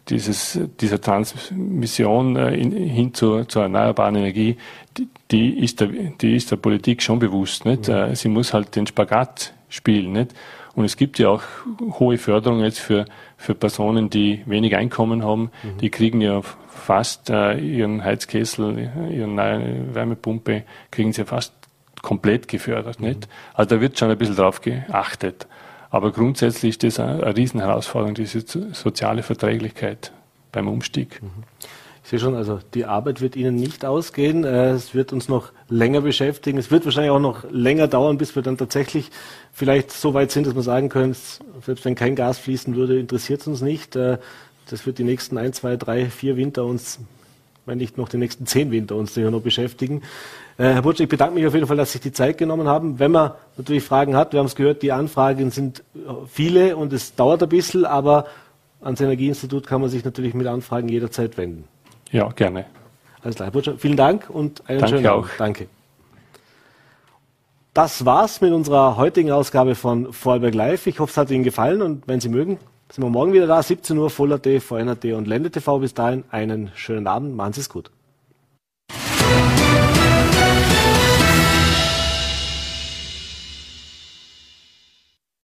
S4: dieses, dieser Transmission äh, in, hin zur, zur erneuerbaren Energie, die, die, ist der, die ist der Politik schon bewusst. Nicht? Mhm. Sie muss halt den Spagat spielen. Nicht? Und es gibt ja auch hohe Förderungen jetzt für, für Personen, die wenig Einkommen haben. Mhm. Die kriegen ja fast äh, ihren Heizkessel, ihre neue Wärmepumpe, kriegen sie fast komplett gefördert. Mhm. Nicht? Also da wird schon ein bisschen drauf geachtet. Aber grundsätzlich ist das eine, eine Riesenherausforderung, diese soziale Verträglichkeit beim Umstieg. Mhm.
S2: Ich sehe schon, also die Arbeit wird Ihnen nicht ausgehen. Äh, es wird uns noch länger beschäftigen. Es wird wahrscheinlich auch noch länger dauern, bis wir dann tatsächlich vielleicht so weit sind, dass wir sagen können, selbst wenn kein Gas fließen würde, interessiert es uns nicht. Äh, das wird die nächsten ein, zwei, drei, vier Winter uns, wenn nicht noch die nächsten zehn Winter uns sicher noch beschäftigen. Äh, Herr Butsch, ich bedanke mich auf jeden Fall, dass Sie sich die Zeit genommen haben. Wenn man natürlich Fragen hat, wir haben es gehört, die Anfragen sind viele und es dauert ein bisschen, aber ans Energieinstitut kann man sich natürlich mit Anfragen jederzeit wenden.
S4: Ja, gerne.
S2: Alles klar, Herr Butcher, vielen Dank und
S4: einen Danke schönen Abend.
S2: Auch. Danke. Das war's mit unserer heutigen Ausgabe von Vorarlberg Live. Ich hoffe, es hat Ihnen gefallen und wenn Sie mögen, sind wir morgen wieder da, 17 Uhr, Voller.at, VNRT und Ländetv. Bis dahin einen schönen Abend, machen Sie es gut.